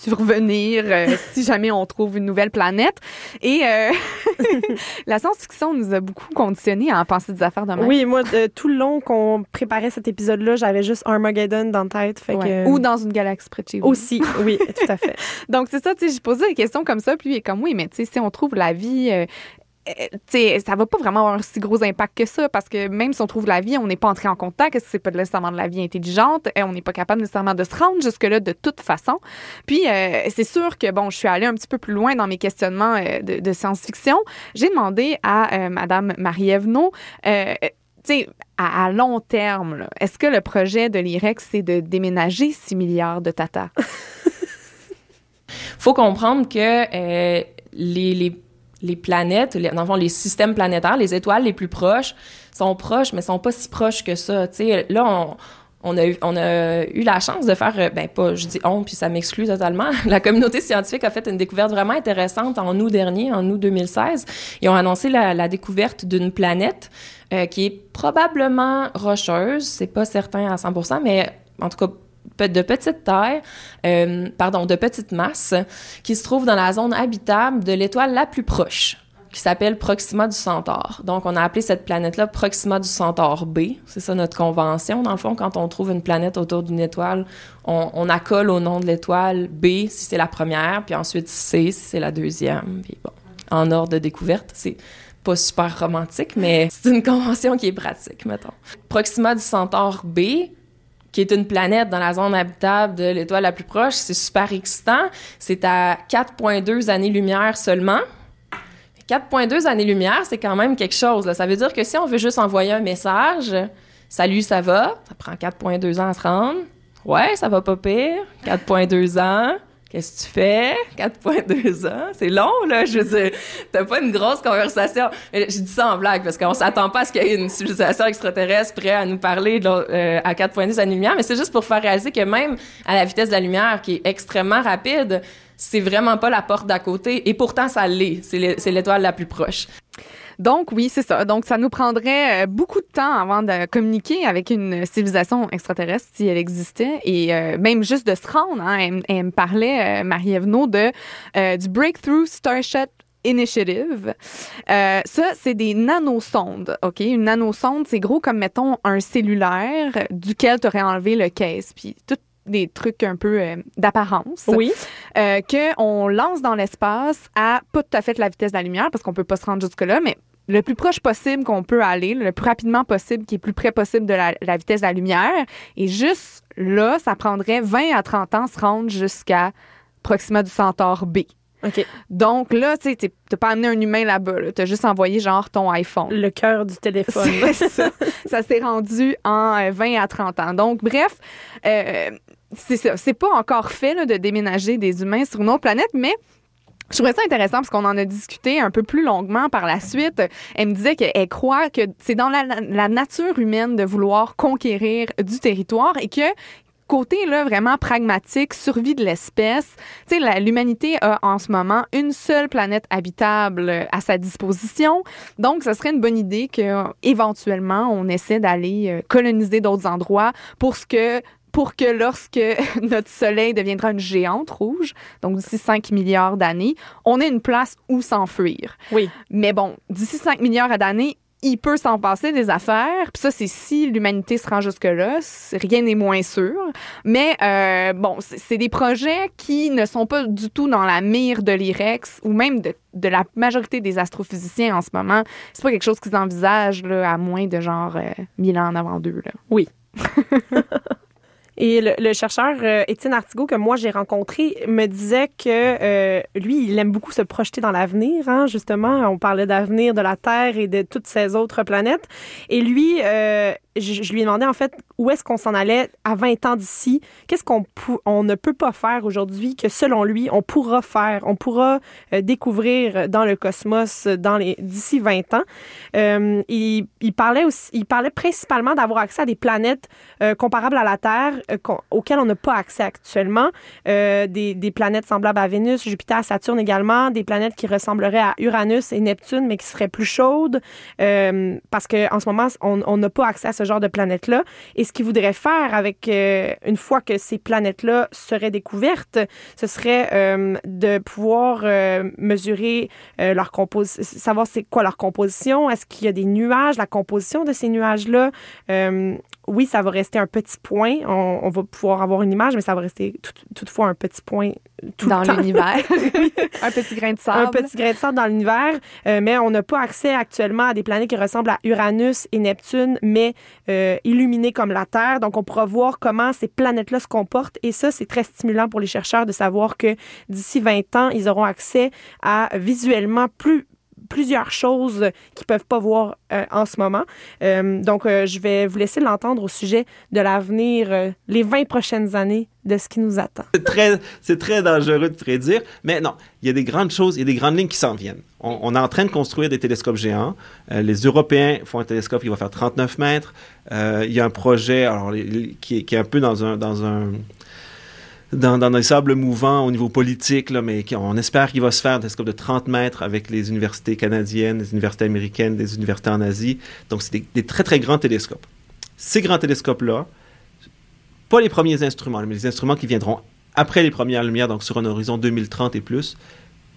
survenir euh, (laughs) si jamais on trouve une nouvelle planète. Et euh, (laughs) la science-fiction nous a beaucoup conditionnés à en penser des affaires de même. Oui, moi, de- tout le long qu'on préparait cet épisode-là, j'avais juste Armageddon dans la tête. Fait Ouais. que... Ou dans une galaxie près de chez vous. Aussi, oui, tout à fait. (laughs) Donc, c'est ça, tu sais, j'ai posé des questions comme ça, puis lui il est comme, oui, mais tu sais, si on trouve la vie... euh, euh, tu sais, ça va pas vraiment avoir un si gros impact que ça parce que même si on trouve la vie, on n'est pas entré en contact, que c'est pas nécessairement de la vie intelligente, et on n'est pas capable nécessairement de se rendre jusque-là de toute façon. Puis euh, c'est sûr que bon, je suis allée un petit peu plus loin dans mes questionnements euh, de, science-fiction. J'ai demandé à euh, Madame Marie-Ève Naud, euh, tu sais, à, à long terme, est-ce que le projet de l'IREX, c'est de déménager 6 milliards de Tata? (laughs) faut comprendre que euh, les, les planètes, les, dans le fond, les systèmes planétaires, les étoiles les plus proches sont proches, mais sont pas si proches que ça. Tu sais, là, on, on a, eu, la chance de faire, euh, ben pas, je dis on, puis ça m'exclut totalement. (laughs) La communauté scientifique a fait une découverte vraiment intéressante en août dernier, en août 2016. Ils ont annoncé la, découverte d'une planète euh, qui est probablement rocheuse, c'est pas certain à 100%, mais en tout cas de petite taille, euh, pardon, de petite masse, qui se trouve dans la zone habitable de l'étoile la plus proche, qui s'appelle Proxima du Centaure. Donc, on a appelé cette planète-là Proxima du Centaure B. C'est ça notre convention. Dans le fond, quand on trouve une planète autour d'une étoile, on, accole au nom de l'étoile B si c'est la première, puis ensuite C si c'est la deuxième. En ordre de découverte, c'est pas super romantique, mais (laughs) c'est une convention qui est pratique, mettons. Proxima du Centaure B, qui est une planète dans la zone habitable de l'étoile la plus proche, c'est super excitant. C'est à 4,2 années-lumière seulement. 4,2 années-lumière, c'est quand même quelque chose. Ça veut dire que si on veut juste envoyer un message, salut, ça va, ça prend 4,2 ans à se rendre. Ouais, ça va pas pire. 4,2 ans. Qu'est-ce que tu fais? 4,2 ans? C'est long, là. Je veux dire, t'as pas une grosse conversation. Je dis ça en blague parce qu'on s'attend pas à ce qu'il y ait une civilisation extraterrestre prête à nous parler euh, à 4,2 années-lumière, mais c'est juste pour faire réaliser que même à la vitesse de la lumière, qui est extrêmement rapide, c'est vraiment pas la porte d'à côté. Et pourtant, ça l'est. C'est l'étoile la plus proche. Donc, oui, c'est ça. Donc, ça nous prendrait euh, beaucoup de temps avant de communiquer avec une civilisation extraterrestre si elle existait et euh, même juste de se rendre. hein. Elle, me parlait, euh, Naud, de, du Breakthrough Starship Initiative. Ça, c'est des nanosondes, OK? Une nanosonde, c'est gros comme, mettons, un cellulaire duquel tu aurais enlevé le case, puis tout des trucs un peu euh, d'apparence Oui. euh, qu'on lance dans l'espace à pas tout à fait la vitesse de la lumière parce qu'on peut pas se rendre jusque-là, mais le plus proche possible qu'on peut aller, le plus rapidement possible, qui est plus près possible de la, la vitesse de la lumière. Et juste là, ça prendrait 20 à 30 ans se rendre jusqu'à Proxima du Centaure B. Donc là, tu sais, t'es- t'as pas amené un humain là-bas. Là. T'as juste envoyé genre ton iPhone. Le cœur du téléphone. (laughs) C'est ça. ça s'est rendu en euh, 20 à 30 ans. Donc, bref, euh, c'est ça. C'est pas encore fait là, de déménager des humains sur une autre planète, mais je trouvais ça intéressant parce qu'on en a discuté un peu plus longuement par la suite. Elle me disait qu'elle croit que c'est dans la, la nature humaine de vouloir conquérir du territoire et que côté là vraiment pragmatique, survie de l'espèce. Tu sais, l'humanité a en ce moment une seule planète habitable euh, à sa disposition. Donc, ce serait une bonne idée que éventuellement on essaie d'aller euh, coloniser d'autres endroits pour ce que pour que lorsque (laughs) notre Soleil deviendra une géante rouge, donc d'ici 5 milliards d'années, on ait une place où s'enfuir. Oui. Mais bon, d'ici 5 milliards d'années, il peut s'en passer des affaires. Puis ça, c'est si l'humanité se rend jusque-là. Rien n'est moins sûr. Mais euh, bon, c'est des projets qui ne sont pas du tout dans la mire de l'IREX ou même de, de la majorité des astrophysiciens en ce moment. C'est pas quelque chose qu'ils envisagent là, à moins de genre euh, 1000 ans en avant d'eux. Oui. (laughs) Et le, le chercheur euh, Étienne Artigot, que moi j'ai rencontré, me disait que euh, lui, il aime beaucoup se projeter dans l'avenir. Hein, justement, on parlait d'avenir de la Terre et de toutes ces autres planètes. Et lui, euh, je, lui ai demandé en fait où est-ce qu'on s'en allait à 20 ans d'ici? Qu'est-ce qu'on ne peut pas faire aujourd'hui que selon lui, on pourra faire. On pourra euh, découvrir dans le cosmos dans les d'ici 20 ans. Euh, il, parlait aussi, il parlait principalement d'avoir accès à des planètes euh, comparables à la Terre euh, auxquelles on n'a pas accès actuellement. Euh, des, planètes semblables à Vénus, Jupiter, Saturne également, des planètes qui ressembleraient à Uranus et Neptune, mais qui seraient plus chaudes, euh, parce qu'en ce moment, on n'a pas accès à ce genre de planètes-là. Et ce qu'il voudrait faire avec, euh, une fois que ces planètes-là seraient découvertes, ce serait euh, de pouvoir euh, mesurer leur composition, savoir c'est quoi leur composition, est-ce qu'il y a des nuages, la composition de ces nuages-là. Oui, ça va rester un petit point. On, on va pouvoir avoir une image, mais ça va rester tout- toutefois un petit point tout dans l'univers. (laughs) un petit grain de sable. Un petit grain de sable dans l'univers, euh, mais on n'a pas accès actuellement à des planètes qui ressemblent à Uranus et Neptune, mais euh, illuminées comme la Terre. Donc, on pourra voir comment ces planètes-là se comportent. Et ça, c'est très stimulant pour les chercheurs de savoir que d'ici 20 ans, ils auront accès à visuellement plus plusieurs choses qu'ils peuvent pas voir euh, en ce moment. Euh, donc, euh, je vais vous laisser l'entendre au sujet de l'avenir, les 20 prochaines années de ce qui nous attend. C'est très, très dangereux de prédire, mais non, il y a des grandes choses, il y a des grandes lignes qui s'en viennent. On, est en train de construire des télescopes géants. Les Européens font un télescope qui va faire 39 mètres. Il y a un projet alors, qui, est, un peu. Dans un dans, dans des sables mouvants au niveau politique, mais on espère qu'il va se faire un télescope de 30 mètres avec les universités canadiennes, les universités américaines, des universités en Asie. Donc, c'est des, des très, très grands télescopes. Ces grands télescopes-là, pas les premiers instruments, mais les instruments qui viendront après les premières lumières, donc sur un horizon 2030 et plus,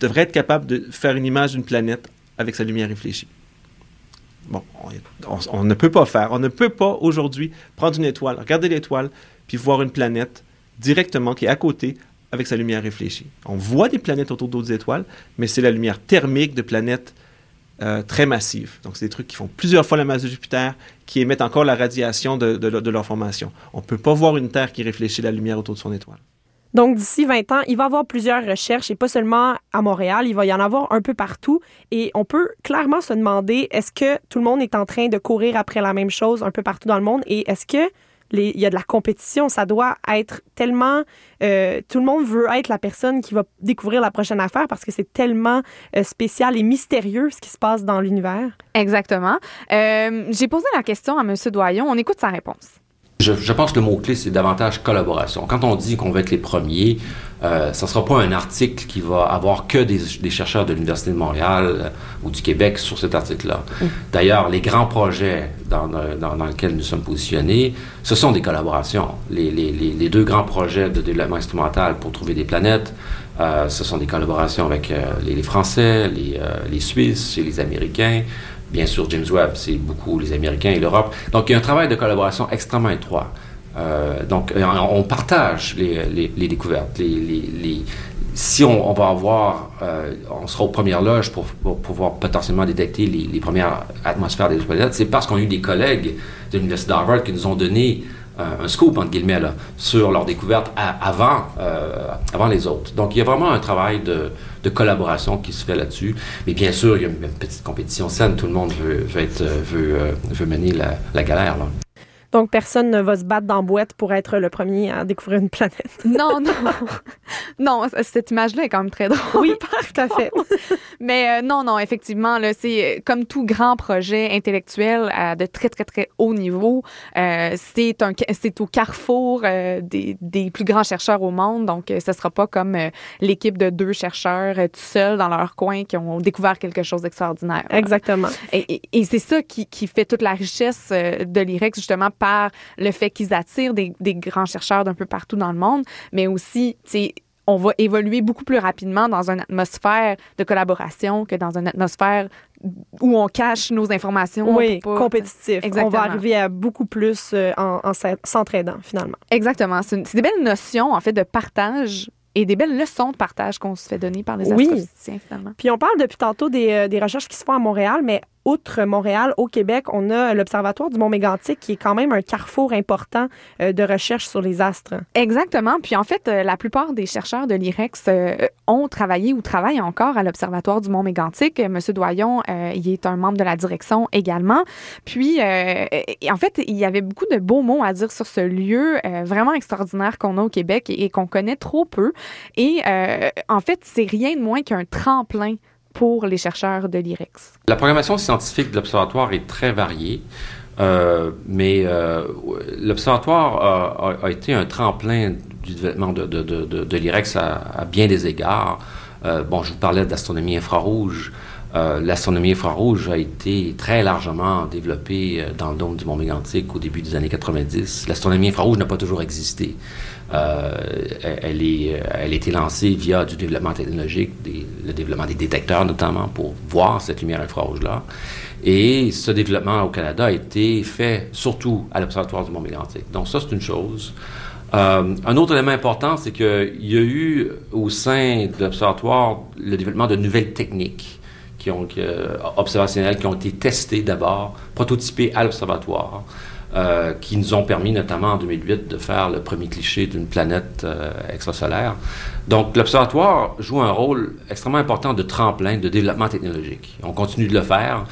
devraient être capables de faire une image d'une planète avec sa lumière réfléchie. Bon, on, on- on ne peut pas faire, on ne peut pas aujourd'hui prendre une étoile, regarder l'étoile, puis voir une planète directement qui est à côté avec sa lumière réfléchie. On voit des planètes autour d'autres étoiles, mais c'est la lumière thermique de planètes euh, très massives. Donc, c'est des trucs qui font plusieurs fois la masse de Jupiter, qui émettent encore la radiation de, de leur- de leur formation. On ne peut pas voir une Terre qui réfléchit la lumière autour de son étoile. Donc, d'ici 20 ans, il va y avoir plusieurs recherches, et pas seulement à Montréal, il va y en avoir un peu partout. Et on peut clairement se demander, est-ce que tout le monde est en train de courir après la même chose un peu partout dans le monde? Et est-ce que il y a de la compétition? Ça doit être tellement... euh, tout le monde veut être la personne qui va découvrir la prochaine affaire parce que c'est tellement euh, spécial et mystérieux ce qui se passe dans l'univers. Exactement. Euh, J'ai posé la question à M. Doyon. On écoute sa réponse. Je, je pense que le mot-clé, c'est davantage collaboration. Quand on dit qu'on va être les premiers, euh, ça ne sera pas un article qui va avoir que des, des chercheurs de l'Université de Montréal euh, ou du Québec sur cet article-là. D'ailleurs, les grands projets dans, dans, dans lesquels nous sommes positionnés, ce sont des collaborations. Les, les, deux grands projets de développement instrumental pour trouver des planètes, euh, ce sont des collaborations avec euh, les, Français, les Suisses et les Américains. Bien sûr, James Webb, c'est beaucoup les Américains et l'Europe. Donc, il y a un travail de collaboration extrêmement étroit. Euh, donc, euh, on partage les, découvertes. Si on, va avoir, euh, on sera aux premières loges pour, pour pouvoir potentiellement détecter les, premières atmosphères des planètes, c'est parce qu'on a eu des collègues de l'Université d'Harvard qui nous ont donné un scoop, entre guillemets, là, sur leur découverte avant, euh, avant les autres. Donc, il y a vraiment un travail de, de collaboration qui se fait là-dessus. Mais bien sûr, il y a une petite compétition saine. Tout le monde veut, veut, être, euh, veut, euh, veut mener la, la galère. Là. Donc, personne ne va se battre dans la boîte pour être le premier à découvrir une planète. (laughs) Non, non. non, cette image-là est quand même très drôle. Oui, (laughs) tout à fait. Mais euh, non, non, effectivement, là, c'est euh, comme tout grand projet intellectuel à de très, très, très haut niveau. Euh, c'est un, c'est au carrefour euh, des, des plus grands chercheurs au monde. Donc, ce sera pas comme l'équipe de deux chercheurs tout seuls dans leur coin qui ont découvert quelque chose d'extraordinaire. Exactement. Et, et- et c'est ça qui, qui fait toute la richesse de l'IREX, justement, par le fait qu'ils attirent des, des grands chercheurs d'un peu partout dans le monde, mais aussi, tu sais, on va évoluer beaucoup plus rapidement dans une atmosphère de collaboration que dans une atmosphère où on cache nos informations. Oui, pas- compétitif. On va arriver à beaucoup plus euh, en, en s'entraidant, finalement. Exactement. C'est des belles notions, en fait, de partage et des belles leçons de partage qu'on se fait donner par les Oui. astrophysiciens, finalement. Puis on parle depuis tantôt des, euh, des recherches qui se font à Montréal, mais outre Montréal, au Québec, on a l'Observatoire du Mont Mégantic qui est quand même un carrefour important euh, de recherche sur les astres. Exactement. Puis en fait, euh, la plupart des chercheurs de l'IREX euh, ont travaillé ou travaillent encore à l'Observatoire du Mont Mégantic. Euh, Monsieur Doyon, euh, il est un membre de la direction également. Puis, en fait, il y avait beaucoup de beaux mots à dire sur ce lieu vraiment extraordinaire qu'on a au Québec et, et qu'on connaît trop peu. Et en fait, c'est rien de moins qu'un tremplin pour les chercheurs de l'IREX. La programmation scientifique de l'Observatoire est très variée, euh, mais euh, l'Observatoire a, été un tremplin du développement de, l'IREX à, bien des égards. Euh, bon, je vous parlais d'astronomie infrarouge. L'astronomie infrarouge a été très largement développée dans le dôme du Mont Mégantic au début des années 90. L'astronomie infrarouge n'a pas toujours existé. Euh, elle, est, elle a été lancée via du développement technologique, le développement des détecteurs notamment pour voir cette lumière infrarouge-là. Et ce développement au Canada a été fait surtout à l'Observatoire du Mont Mégantic. Donc ça, c'est une chose. Euh, un autre élément important, c'est qu'il y a eu au sein de l'Observatoire le développement de nouvelles techniques qui ont, euh, observationnelles qui ont été testées d'abord, prototypées à l'Observatoire, euh, qui nous ont permis notamment en 2008 de faire le premier cliché d'une planète euh, extrasolaire. Donc l'Observatoire joue un rôle extrêmement important de tremplin de développement technologique. On continue de le faire.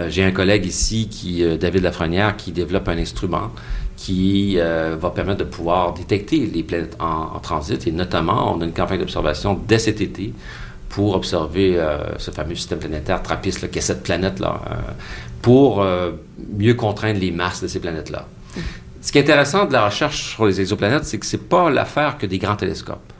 Euh, J'ai un collègue ici, qui, David Lafrenière, qui développe un instrument qui va permettre de pouvoir détecter les planètes en transit. Et notamment, on a une campagne d'observation dès cet été pour observer euh, ce fameux système planétaire TRAPPIST, là, qui est cette planète-là, euh, pour euh, mieux contraindre les masses de ces planètes-là. Ce qui est intéressant de la recherche sur les exoplanètes, c'est que c'est pas l'affaire que des grands télescopes.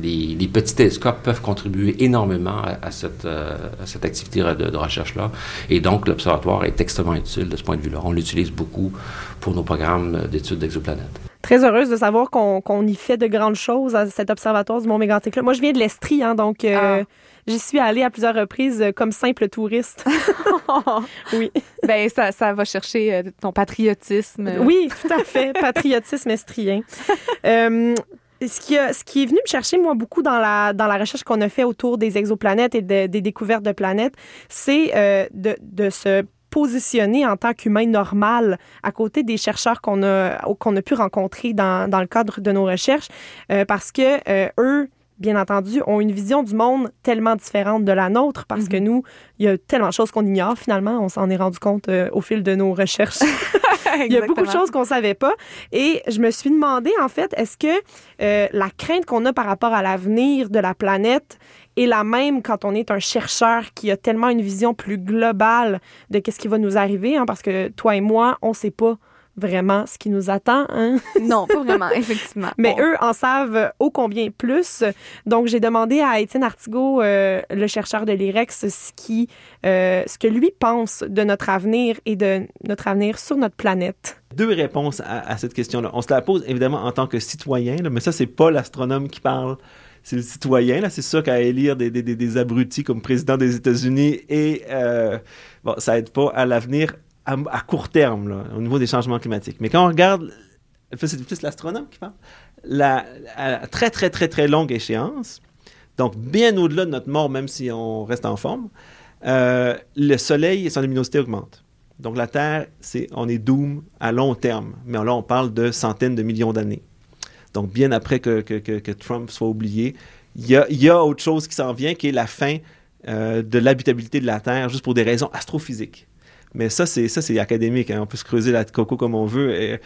Les, les petits télescopes peuvent contribuer énormément à, à cette, à cette activité de, de recherche-là. Et donc, l'observatoire est extrêmement utile de ce point de vue-là. On l'utilise beaucoup pour nos programmes d'études d'exoplanètes. Très heureuse de savoir qu'on y fait de grandes choses à cet observatoire du Mont Mégantic-là. Moi, je viens de l'Estrie, hein, donc euh, j'y suis allée à plusieurs reprises euh, comme simple touriste. (laughs) oui. ben, ça, ça va chercher euh, ton patriotisme. Oui, tout à fait. Patriotisme estrien. Euh, ce qui, a- ce qui est venu me chercher, moi, beaucoup dans la, dans la recherche qu'on a fait autour des exoplanètes et de- des découvertes de planètes, c'est euh, de, de se positionner en tant qu'humain normal à côté des chercheurs qu'on a, qu'on a pu rencontrer dans, dans le cadre de nos recherches, euh, parce que euh, eux, bien entendu, ont une vision du monde tellement différente de la nôtre, parce que nous, il y a tellement de choses qu'on ignore finalement. On s'en est rendu compte euh, au fil de nos recherches. (laughs) Il y a beaucoup de choses qu'on savait pas. Et je me suis demandé, en fait, est-ce que euh, la crainte qu'on a par rapport à l'avenir de la planète est la même quand on est un chercheur qui a tellement une vision plus globale de qu'est-ce qui va nous arriver, hein, parce que toi et moi, on sait pas vraiment ce qui nous attend. Hein? (laughs) Non, pas vraiment, effectivement. Mais eux en savent ô combien plus. Donc, j'ai demandé à Étienne Artigot, euh, le chercheur de l'IREX, ce, qui, euh, ce que lui pense de notre avenir et de notre avenir sur notre planète. Deux réponses à, à cette question-là. On se la pose évidemment en tant que citoyen, là, mais ça, c'est pas l'astronome qui parle. C'est le citoyen, là. C'est sûr qu'à élire des, des, des, abrutis comme président des États-Unis et euh, bon, ça aide pas à l'avenir à, court terme, là, au niveau des changements climatiques. Mais quand on regarde, c'est plus l'astronome qui parle, la, à très, très, très, très longue échéance, donc bien au-delà de notre mort, même si on reste en forme, euh, le Soleil, son luminosité augmente. Donc la Terre, c'est, on est doom à long terme. Mais là, on parle de centaines de millions d'années. Donc bien après que, Trump soit oublié, il y a, autre chose qui s'en vient, qui est la fin euh, de l'habitabilité de la Terre, juste pour des raisons astrophysiques. Mais ça, c'est ça, c'est académique. hein. On peut se creuser la coco comme on veut.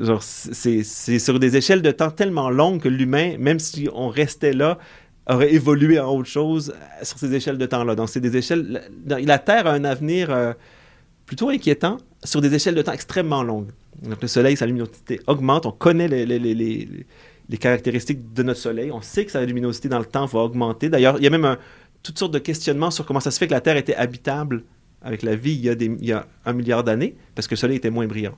Genre, c'est c'est sur des échelles de temps tellement longues que l'humain, même si on restait là, aurait évolué en autre chose euh, sur ces échelles de temps-là. Donc, c'est des échelles. La, la Terre a un avenir euh, plutôt inquiétant sur des échelles de temps extrêmement longues. Le Soleil, sa luminosité augmente. On connaît les, caractéristiques de notre Soleil. On sait que sa luminosité dans le temps va augmenter. D'ailleurs, il y a même toutes sortes de questionnements sur comment ça se fait que la Terre était habitable avec la vie il y a, il y a un milliard d'années, parce que le Soleil était moins brillant.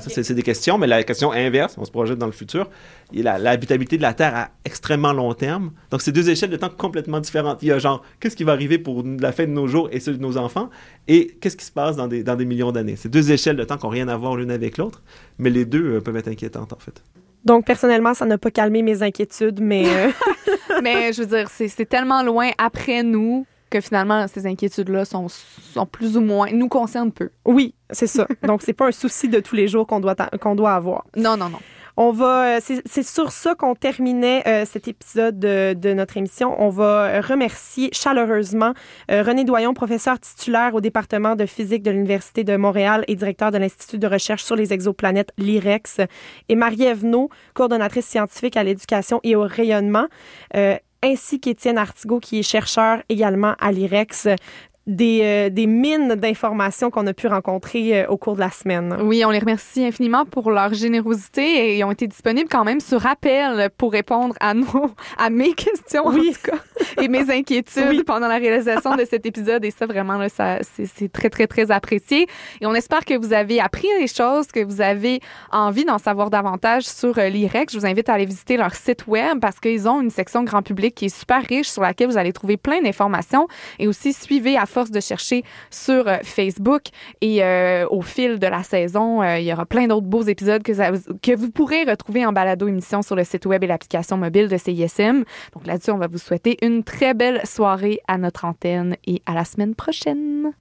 Ça, c'est- des questions, mais la question inverse, on se projette dans le futur, et la- l'habitabilité de la Terre à extrêmement long terme. Donc, c'est deux échelles de temps complètement différentes. Il y a genre, qu'est-ce qui va arriver pour la fin de nos jours et ceux de nos enfants, et qu'est-ce qui se passe dans des, dans des millions d'années? C'est deux échelles de temps qui n'ont rien à voir l'une avec l'autre, mais les deux euh, peuvent être inquiétantes, en fait. Donc, personnellement, ça n'a pas calmé mes inquiétudes, mais euh, (laughs) Mais je veux dire, c'est tellement loin après nous que finalement, ces inquiétudes-là sont, sont plus ou moins, nous concernent peu. oui, c'est ça. (laughs) Donc, c'est pas un souci de tous les jours qu'on doit, qu'on doit avoir. Non, non, non. On va, euh, c'est sur ça qu'on terminait euh, cet épisode de, de notre émission. On va remercier chaleureusement euh, René Doyon, professeur titulaire au département de physique de l'Université de Montréal et directeur de l'Institut de recherche sur les exoplanètes, l'IREX, et Marie-Ève No, coordonnatrice scientifique à l'éducation et au rayonnement, euh, ainsi qu'Étienne Artigot, qui est chercheur également à l'IREX. Des, euh, des mines d'informations qu'on a pu rencontrer euh, au cours de la semaine. Oui, on les remercie infiniment pour leur générosité et ils ont été disponibles quand même sur appel pour répondre à nos, à mes questions Oui. en tout cas et mes inquiétudes Oui. pendant la réalisation de cet épisode et ça vraiment là, ça c'est c'est très très très apprécié et on espère que vous avez appris des choses, que vous avez envie d'en savoir davantage sur euh, l'IREC. Je vous invite à aller visiter leur site web parce qu'ils ont une section grand public qui est super riche sur laquelle vous allez trouver plein d'informations et aussi suivez à force de chercher sur euh, Facebook et euh, au fil de la saison, euh, il y aura plein d'autres beaux épisodes que, que vous pourrez retrouver en balado émission sur le site web et l'application mobile de CISM. Donc là-dessus, on va vous souhaiter une très belle soirée à notre antenne et à la semaine prochaine.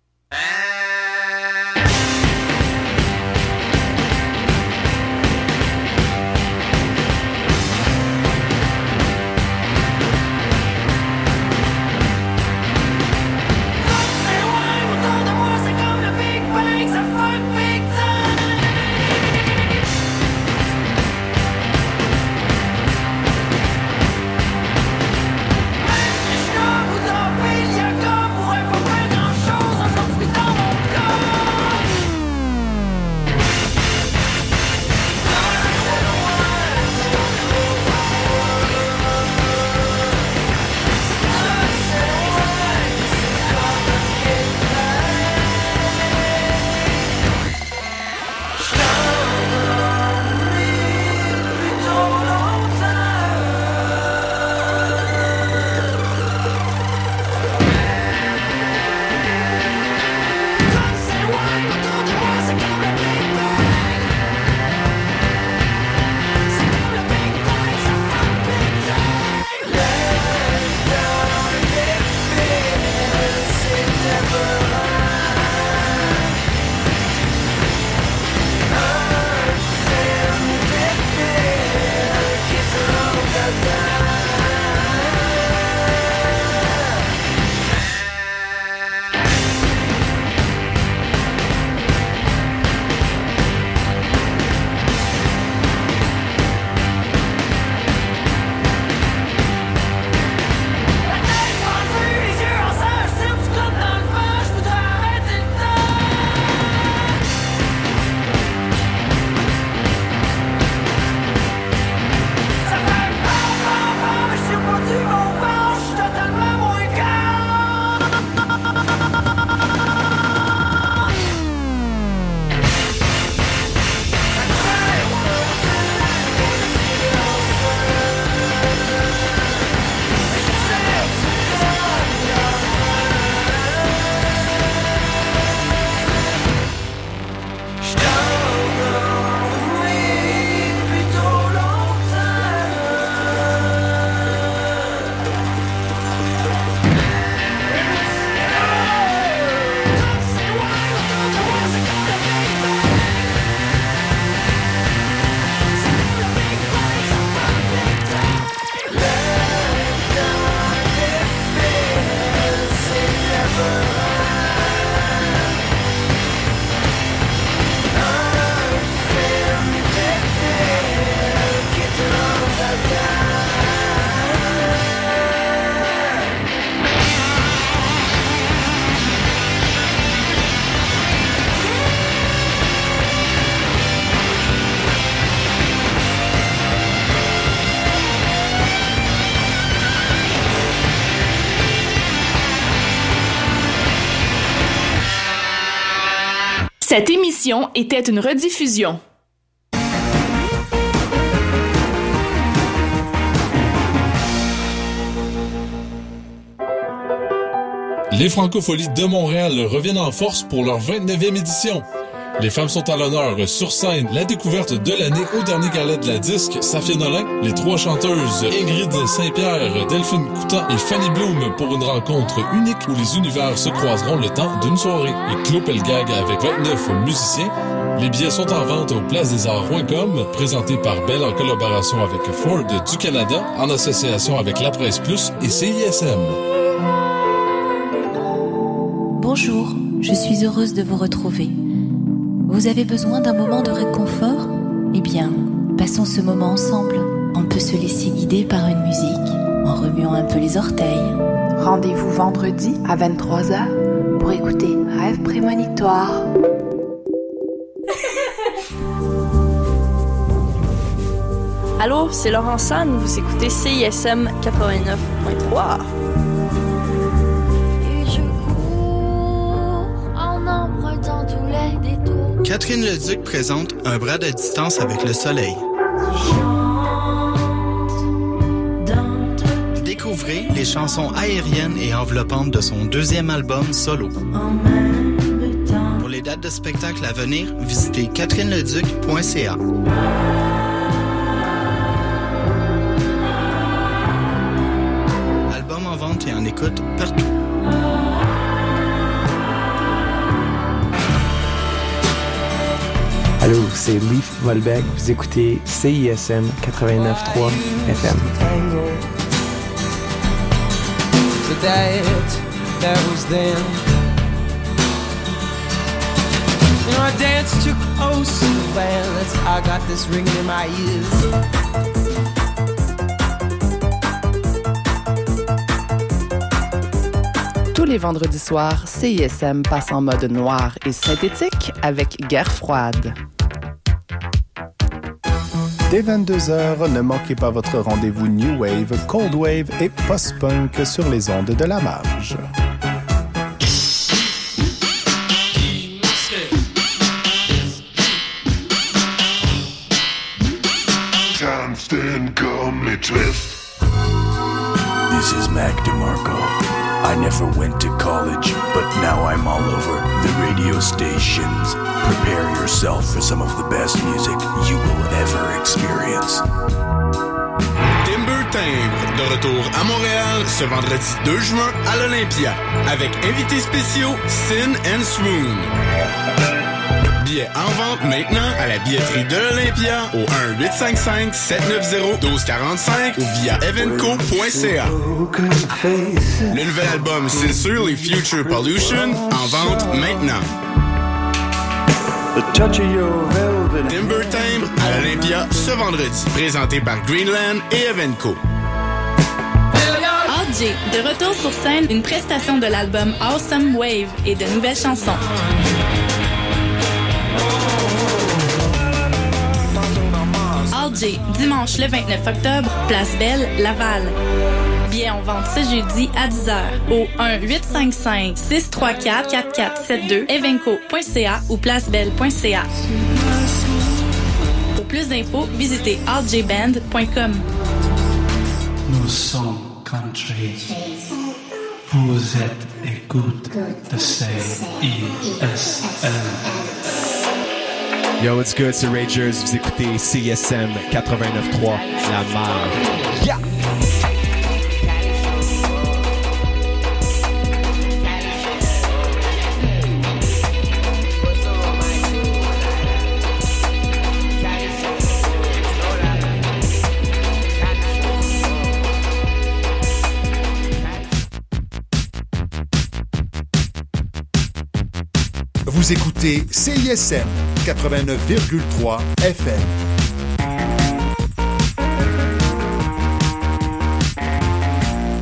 Cette émission était une rediffusion. Les Francopholies de Montréal reviennent en force pour leur 29e édition. Les femmes sont à l'honneur sur scène. La découverte de l'année au dernier gala de la disque, Safia Nolin, les trois chanteuses Ingrid Saint-Pierre, Delphine Coutan et Fanny Bloom pour une rencontre unique où les univers se croiseront le temps d'une soirée. Et Claude Pelgag avec 29 musiciens. Les billets sont en vente au placedesarts.com, présenté par Bell en collaboration avec Ford du Canada, en association avec La Presse Plus et CISM. Bonjour, je suis heureuse de vous retrouver. Vous avez besoin d'un moment de réconfort? Eh bien, passons ce moment ensemble. On peut se laisser guider par une musique en remuant un peu les orteils. Rendez-vous vendredi à 23h pour écouter Rêve prémonitoire. Allô, c'est Laurent San, vous écoutez CISM 89.3. Catherine Leduc présente Un bras de distance avec le soleil. Découvrez les chansons aériennes et enveloppantes de son deuxième album solo. Pour les dates de spectacle à venir, visitez catherineleduc.ca. Album en vente et en écoute partout. Allô, c'est Leaf Volbeck. Vous écoutez CISM 89.3 FM. So that, that was then. You know, I danced to so bad. That's how I got this ringing in my ears. Tous les vendredis soirs, CISM passe en mode noir et synthétique avec Guerre froide. Dès 22h, ne manquez pas votre rendez-vous New Wave, Cold Wave et Post-Punk sur les ondes de la marge. I never went to college, but now I'm all over the radio stations. Prepare yourself for some of the best music you will ever experience. Timber Timbre, de retour à Montréal ce vendredi 2 juin à l'Olympia, avec invités spéciaux Sin and Swoon. Billets en vente maintenant à la billetterie de l'Olympia au 1-855-790-1245 ou via evenco.ca. Le nouvel album Sincerely Future Pollution en vente maintenant. Timber Timbre à l'Olympia ce vendredi, présenté par Greenland et Evenco. RJ, de retour sur scène, une prestation de l'album Awesome Wave et de nouvelles chansons. Dimanche le 29 octobre, Place Belle, Laval. Billets en vente ce jeudi à 10h au 1-855-634-4472 evenco.ca ou placebelle.ca. Pour plus d'infos, visitez rjband.com. Nous sommes country. Vous êtes écoute de CISM. Yo, what's good, c'est Ragers. Vous écoutez CSM 89.3, La Marge. Yeah! Vous écoutez CISM 89,3 FM.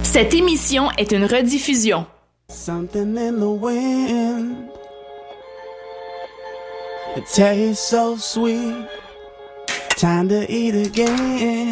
Cette émission est une rediffusion. Something in the wind. It tastes so sweet. Time to eat again.